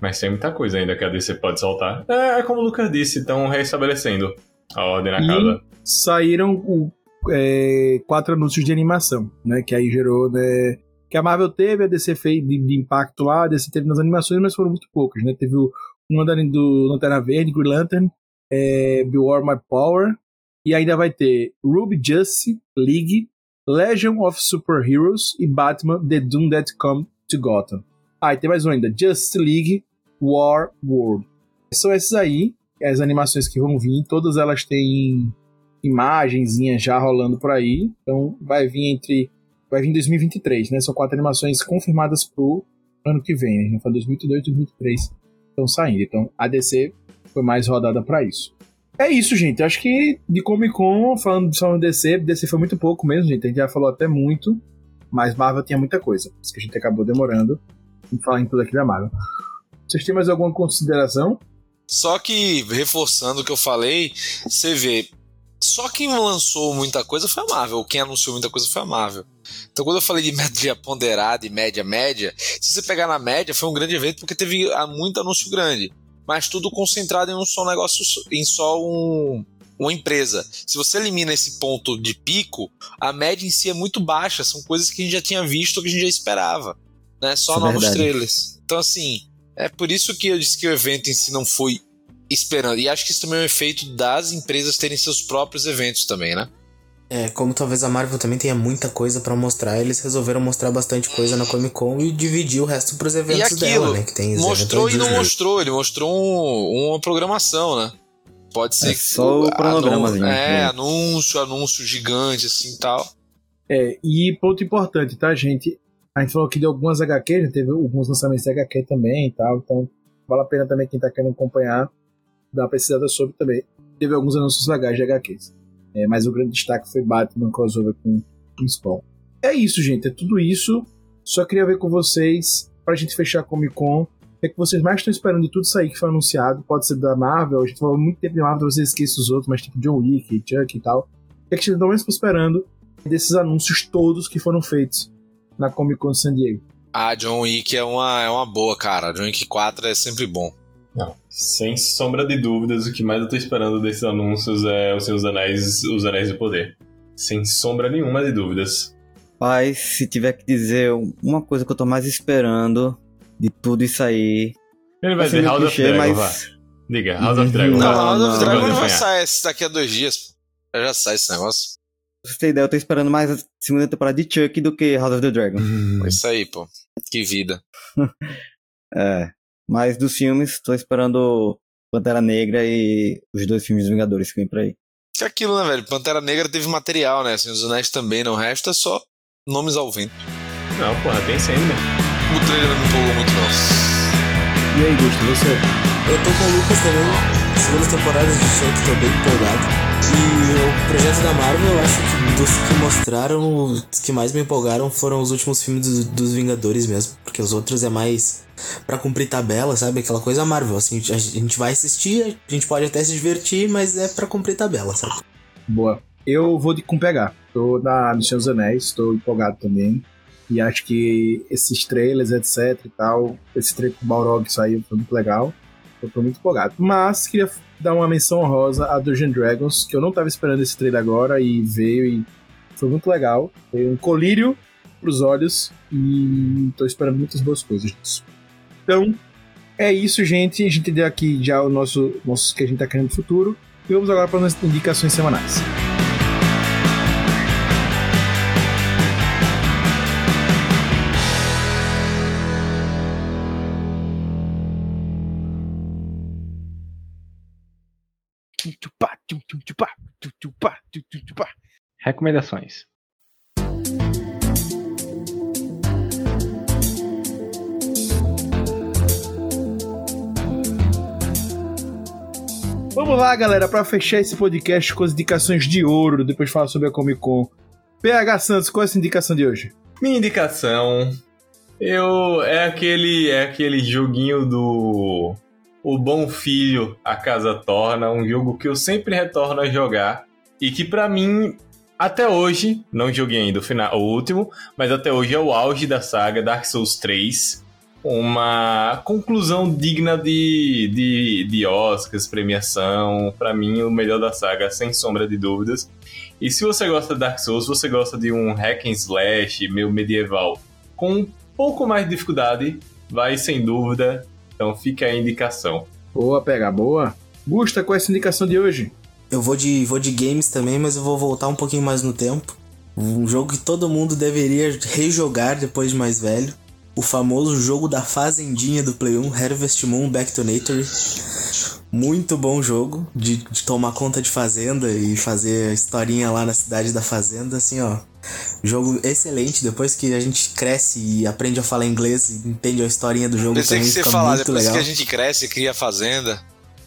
Mas tem muita coisa ainda que a DC pode soltar. É, é como o Lucas disse, estão restabelecendo a ordem na E- casa. Saíram o, é, quatro anúncios de animação, né? Que aí gerou, né? Que a Marvel teve, a DC fez de, de impacto lá, a DC teve nas animações, mas foram muito poucas, né? Teve o, uma da- do Lanterna Verde, Green Lantern, é, Beware My Power, e ainda vai ter Ruby Justice League, Legion of Superheroes e Batman The Doom That Come to Gotham. Ah, e tem mais um ainda, Justice League War World. São esses aí, as animações que vão vir, todas elas têm imagenzinhas já rolando por aí. Então vai vir entre. Vai vir em 2023, né? São quatro animações confirmadas pro ano que vem, né? Fala 2022 e 2023 estão saindo. Então a DC foi mais rodada pra isso. É isso, gente. Acho que de Comic Con, falando só de DC, DC foi muito pouco mesmo, gente. A gente já falou até muito, mas Marvel tinha muita coisa. Por isso que a gente acabou demorando em falar em tudo aqui da Marvel. Vocês têm mais alguma consideração? Só que, reforçando o que eu falei, você vê. Só quem lançou muita coisa foi a Marvel. Quem anunciou muita coisa foi a Marvel. Então, quando eu falei de média ponderada e média média, se você pegar na média, foi um grande evento porque teve ah, muito anúncio grande. Mas tudo concentrado em um só negócio, em só um, uma empresa. Se você elimina esse ponto de pico, a média em si é muito baixa. São coisas que a gente já tinha visto, que a gente já esperava. Né? Só é novos verdade. trailers. Então, assim, é por isso que eu disse que o evento em si não foi esperando. E acho que isso também é um efeito das empresas terem seus próprios eventos também, né? É, como talvez a Marvel também tenha muita coisa pra mostrar, eles resolveram mostrar bastante coisa na Comic Con e dividir o resto pros eventos aquilo, dela, né? Que tem os Mostrou e não Disney. mostrou. Ele mostrou um- uma programação, né? Pode ser É só o anu- cronogramazinho, É, é. anúncio, anúncio gigante, assim tal. É, e ponto importante, tá, gente? A gente falou aqui de algumas HQ, já teve alguns lançamentos de HQ também e tal, então vale a pena também quem tá querendo acompanhar dar uma pesquisada sobre também. Teve alguns anúncios legais de HQs. É, mas o grande destaque foi Batman crossover com, Spawn. É isso, gente, é tudo isso. Só queria ver com vocês, pra gente fechar a Comic Con, que é que vocês mais estão esperando de tudo aí que foi anunciado. Pode ser da Marvel, a gente falou muito tempo de Marvel, vocês esquecem os outros, mas tipo John Wick, Chuck e tal. O que é que vocês estão mais esperando desses anúncios todos que foram feitos na Comic Con de San Diego. Ah, John Wick é uma, é uma boa, cara. John Wick 4 é sempre bom. Não, sem sombra de dúvidas, o que mais eu tô esperando desses anúncios é os seus anéis, os anéis do poder. Sem sombra nenhuma de dúvidas. Mas se tiver que dizer uma coisa que eu tô mais esperando de tudo isso aí. Ele vai ser dizer House of Dragon, mas-. Diga, House of Dragon. Não, Não, vá. House of não, Dragon não não vai vai sair esse daqui a dois dias. pô. Já sai esse negócio. Pra você ter ideia, eu tô esperando mais a segunda temporada de Chuck do que House of the Dragon. Hum. É Isso aí, pô. Que vida. É. Mas dos filmes, tô esperando Pantera Negra e os dois filmes dos Vingadores que vem por aí. Que é aquilo, né, velho? Pantera Negra teve material, né? Assim, os Anéis também, não. O resto é só nomes ao vento. Não, porra, tem Sandman. O trailer não me empolgou muito, não. E aí, Gusto, você? Eu tô com o Lucas também. Segunda temporada de Chuck, tô bem empolgado. E o projeto da Marvel, eu acho que dos que mostraram, os que mais me empolgaram foram os últimos filmes dos, dos Vingadores mesmo. Porque os outros é mais pra cumprir tabela, sabe? Aquela coisa Marvel, assim, a gente vai assistir, a gente pode até se divertir, mas é pra cumprir tabela, sabe? Boa. Eu vou de com pegar. Tô na Senhor dos Anéis, tô empolgado também. E acho que esses trailers, etc e tal, esse trailer com o Balrog saiu, foi muito legal. Eu tô muito empolgado. Mas queria dar uma menção honrosa a Dungeon Dragons, que eu não tava esperando esse trailer agora e veio e foi muito legal. Foi um colírio pros olhos e tô esperando muitas boas coisas disso. Então, é isso, gente. A gente deu aqui já o nosso, nosso que a gente tá querendo no futuro. E vamos agora para as indicações semanais. Recomendações. Vamos lá, galera, para fechar esse podcast com as indicações de ouro, depois de falar sobre a Comic Con. PH Santos, qual é essa indicação de hoje? Minha indicação. Eu. É aquele. É aquele joguinho do. O Bom Filho, a Casa Torna. Um jogo que eu sempre retorno a jogar. E que pra mim. até hoje, não joguei ainda o, final, o último, mas até hoje é o auge da saga Dark Souls 3. Uma conclusão digna de, de, de Oscars, premiação. Para mim, o melhor da saga, sem sombra de dúvidas. E se você gosta de Dark Souls, você gosta de um hack and slash meio medieval com um pouco mais de dificuldade, vai sem dúvida. Então fica a indicação. Boa, pega boa. Gusta, qual é essa indicação de hoje? Eu vou de, vou de games também, mas eu vou voltar um pouquinho mais no tempo. Um jogo que todo mundo deveria rejogar depois de mais velho. O famoso jogo da Fazendinha do Play 1, Harvest Moon Back to Nature. Muito bom jogo de, de tomar conta de fazenda e fazer a historinha lá na cidade da fazenda, assim, ó. Jogo excelente, depois que a gente cresce e aprende a falar inglês e entende a historinha do jogo Pensei também, que você fica falar, depois legal. que a gente cresce e cria fazenda.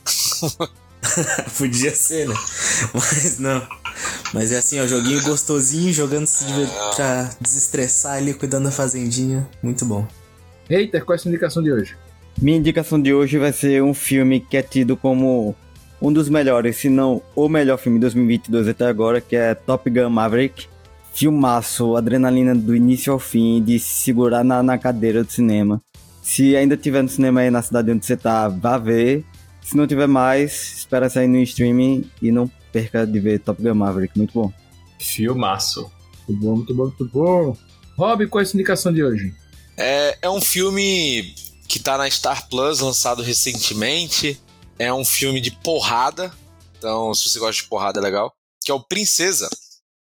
Podia ser, né? Mas não. Mas é assim, ó, joguinho gostosinho, jogando se diver... pra desestressar ali, cuidando da fazendinha. Muito bom. Hater, qual é essa indicação de hoje? Minha indicação de hoje vai ser um filme que é tido como um dos melhores, se não o melhor filme de 2022 até agora, que é Top Gun Maverick. Filmaço, adrenalina do início ao fim, de se segurar na, na cadeira do cinema. Se ainda tiver no cinema aí na cidade onde você tá, vá ver. Se não tiver mais, espera sair no streaming e não perca de ver Top Gun Maverick. Muito bom. Filmaço. Muito bom, muito bom, muito bom. Rob, qual é essa indicação de hoje? É, é um filme que tá na Star Plus, lançado recentemente. É um filme de porrada. Então, se você gosta de porrada, é legal. Que é o Princesa.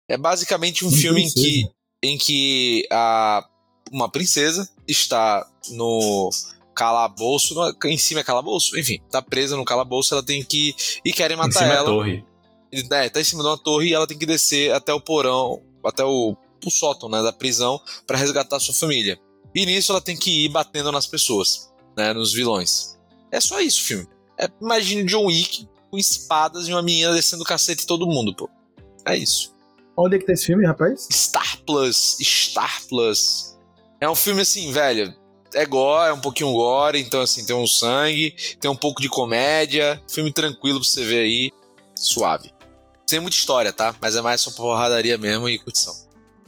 É basicamente um filme em que, em que a, uma princesa está no calabouço. no- em cima é calabouço? Enfim, tá presa no calabouço. Ela tem que. E querem Em matar cima da ela. torre. É, tá em cima de uma torre e ela tem que descer até o porão, até o, o sótão né, da prisão pra resgatar sua família. E nisso ela tem que ir batendo nas pessoas, né, nos vilões. É só isso o filme. É, imagine John Wick com espadas e uma menina descendo o cacete em todo mundo, pô. É isso. Onde é que tá esse filme, rapaz? Star Plus, Star Plus. É um filme assim, velho. É gore, é um pouquinho gore, então assim, tem um sangue, tem um pouco de comédia. Filme tranquilo pra você ver aí, suave. Tem muita história, tá? Mas é mais só porradaria mesmo e curtição.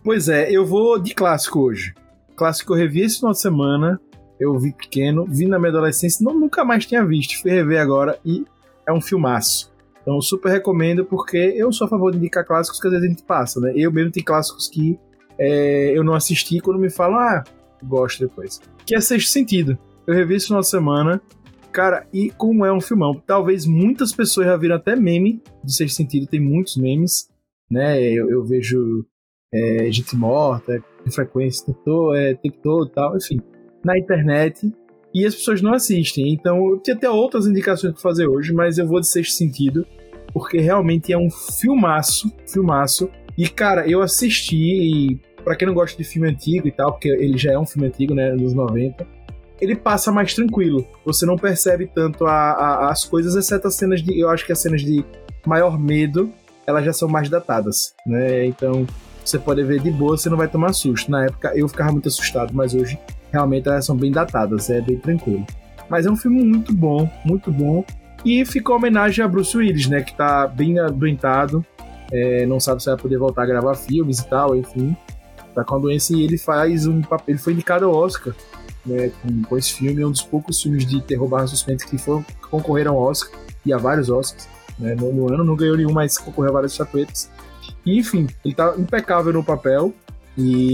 Pois é, eu vou de clássico hoje. Clássico eu revi esse final de semana. Eu vi pequeno, vi na minha adolescência, não, nunca mais tinha visto. Fui rever agora e é um filmaço. Então, super recomendo, porque eu sou a favor de indicar clássicos que às vezes a gente passa, né? Eu mesmo tenho clássicos que é, eu não assisti quando me falam, ah, gosto depois. Que é Sexto Sentido. Eu revi esse final de semana. Cara, e como é um filmão? Talvez muitas pessoas já viram até meme de Sexto Sentido, tem muitos memes, né? Eu, eu vejo é, gente morta, com frequência todo, é, e tal, enfim, na internet. E as pessoas não assistem. Então, eu tinha até outras indicações para fazer hoje, mas eu vou de sexto sentido, porque realmente é um filmaço, filmaço. E, cara, eu assisti, e pra quem não gosta de filme antigo e tal, porque ele já é um filme antigo, né, dos 90, ele passa mais tranquilo. Você não percebe tanto a- a- as coisas, exceto as cenas de. Eu acho que as cenas de maior medo, elas já são mais datadas, né? Então, você pode ver de boa, você não vai tomar susto. Na época eu ficava muito assustado, mas hoje realmente elas são bem datadas, é bem tranquilo. Mas é um filme muito bom, muito bom. E ficou homenagem a Bruce Willis, né? Que tá bem adoentado, é, não sabe se vai poder voltar a gravar filmes e tal, enfim. Tá com a doença e ele faz um papel. Ele foi indicado ao Oscar né, com, com esse filme, um dos poucos filmes de terror barra suspense que, foram, concorreram ao Oscar e a vários Oscars. Né, no, no ano não ganhou nenhum, mas concorreu a várias estatuetas. Enfim, ele tá impecável no papel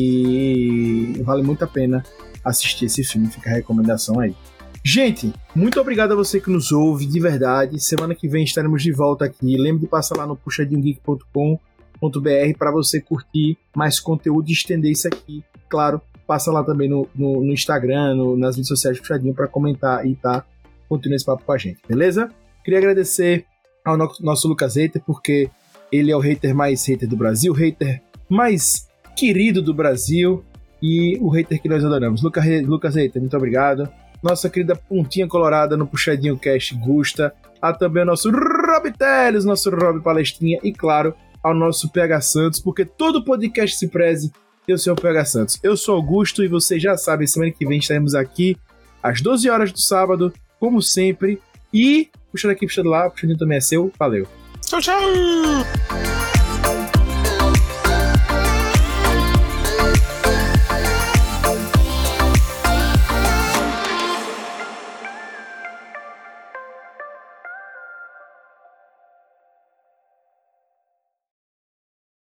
e vale muito a pena assistir esse filme, fica a recomendação aí. Gente, muito obrigado a você que nos ouve, de verdade. Semana que vem estaremos de volta aqui. Lembre de passar lá no puxadinhogeek.com.br para você curtir mais conteúdo e estender isso aqui. Claro, passa lá também no, no, no Instagram, no- nas redes sociais do Puxadinho para comentar e tá continuando esse papo com a gente, beleza? Queria agradecer ao no- nosso Lucas Hater, porque ele é o hater mais hater do Brasil, o hater mais querido do Brasil e o hater que nós adoramos. Lucas, Lucas Hater, muito obrigado. Nossa querida Pontinha Colorada no Puxadinho Cast Gusta. A também o nosso Rob Teles, nosso Rob Palestrinha. E claro, ao nosso PH Santos, porque todo podcast se preze tem o seu PH Santos. Eu sou Augusto e vocês já sabem, semana que vem estaremos aqui às 12 horas do sábado, como sempre. E puxando aqui, puxando lá, puxando também é seu. Valeu. Tchau, tchau!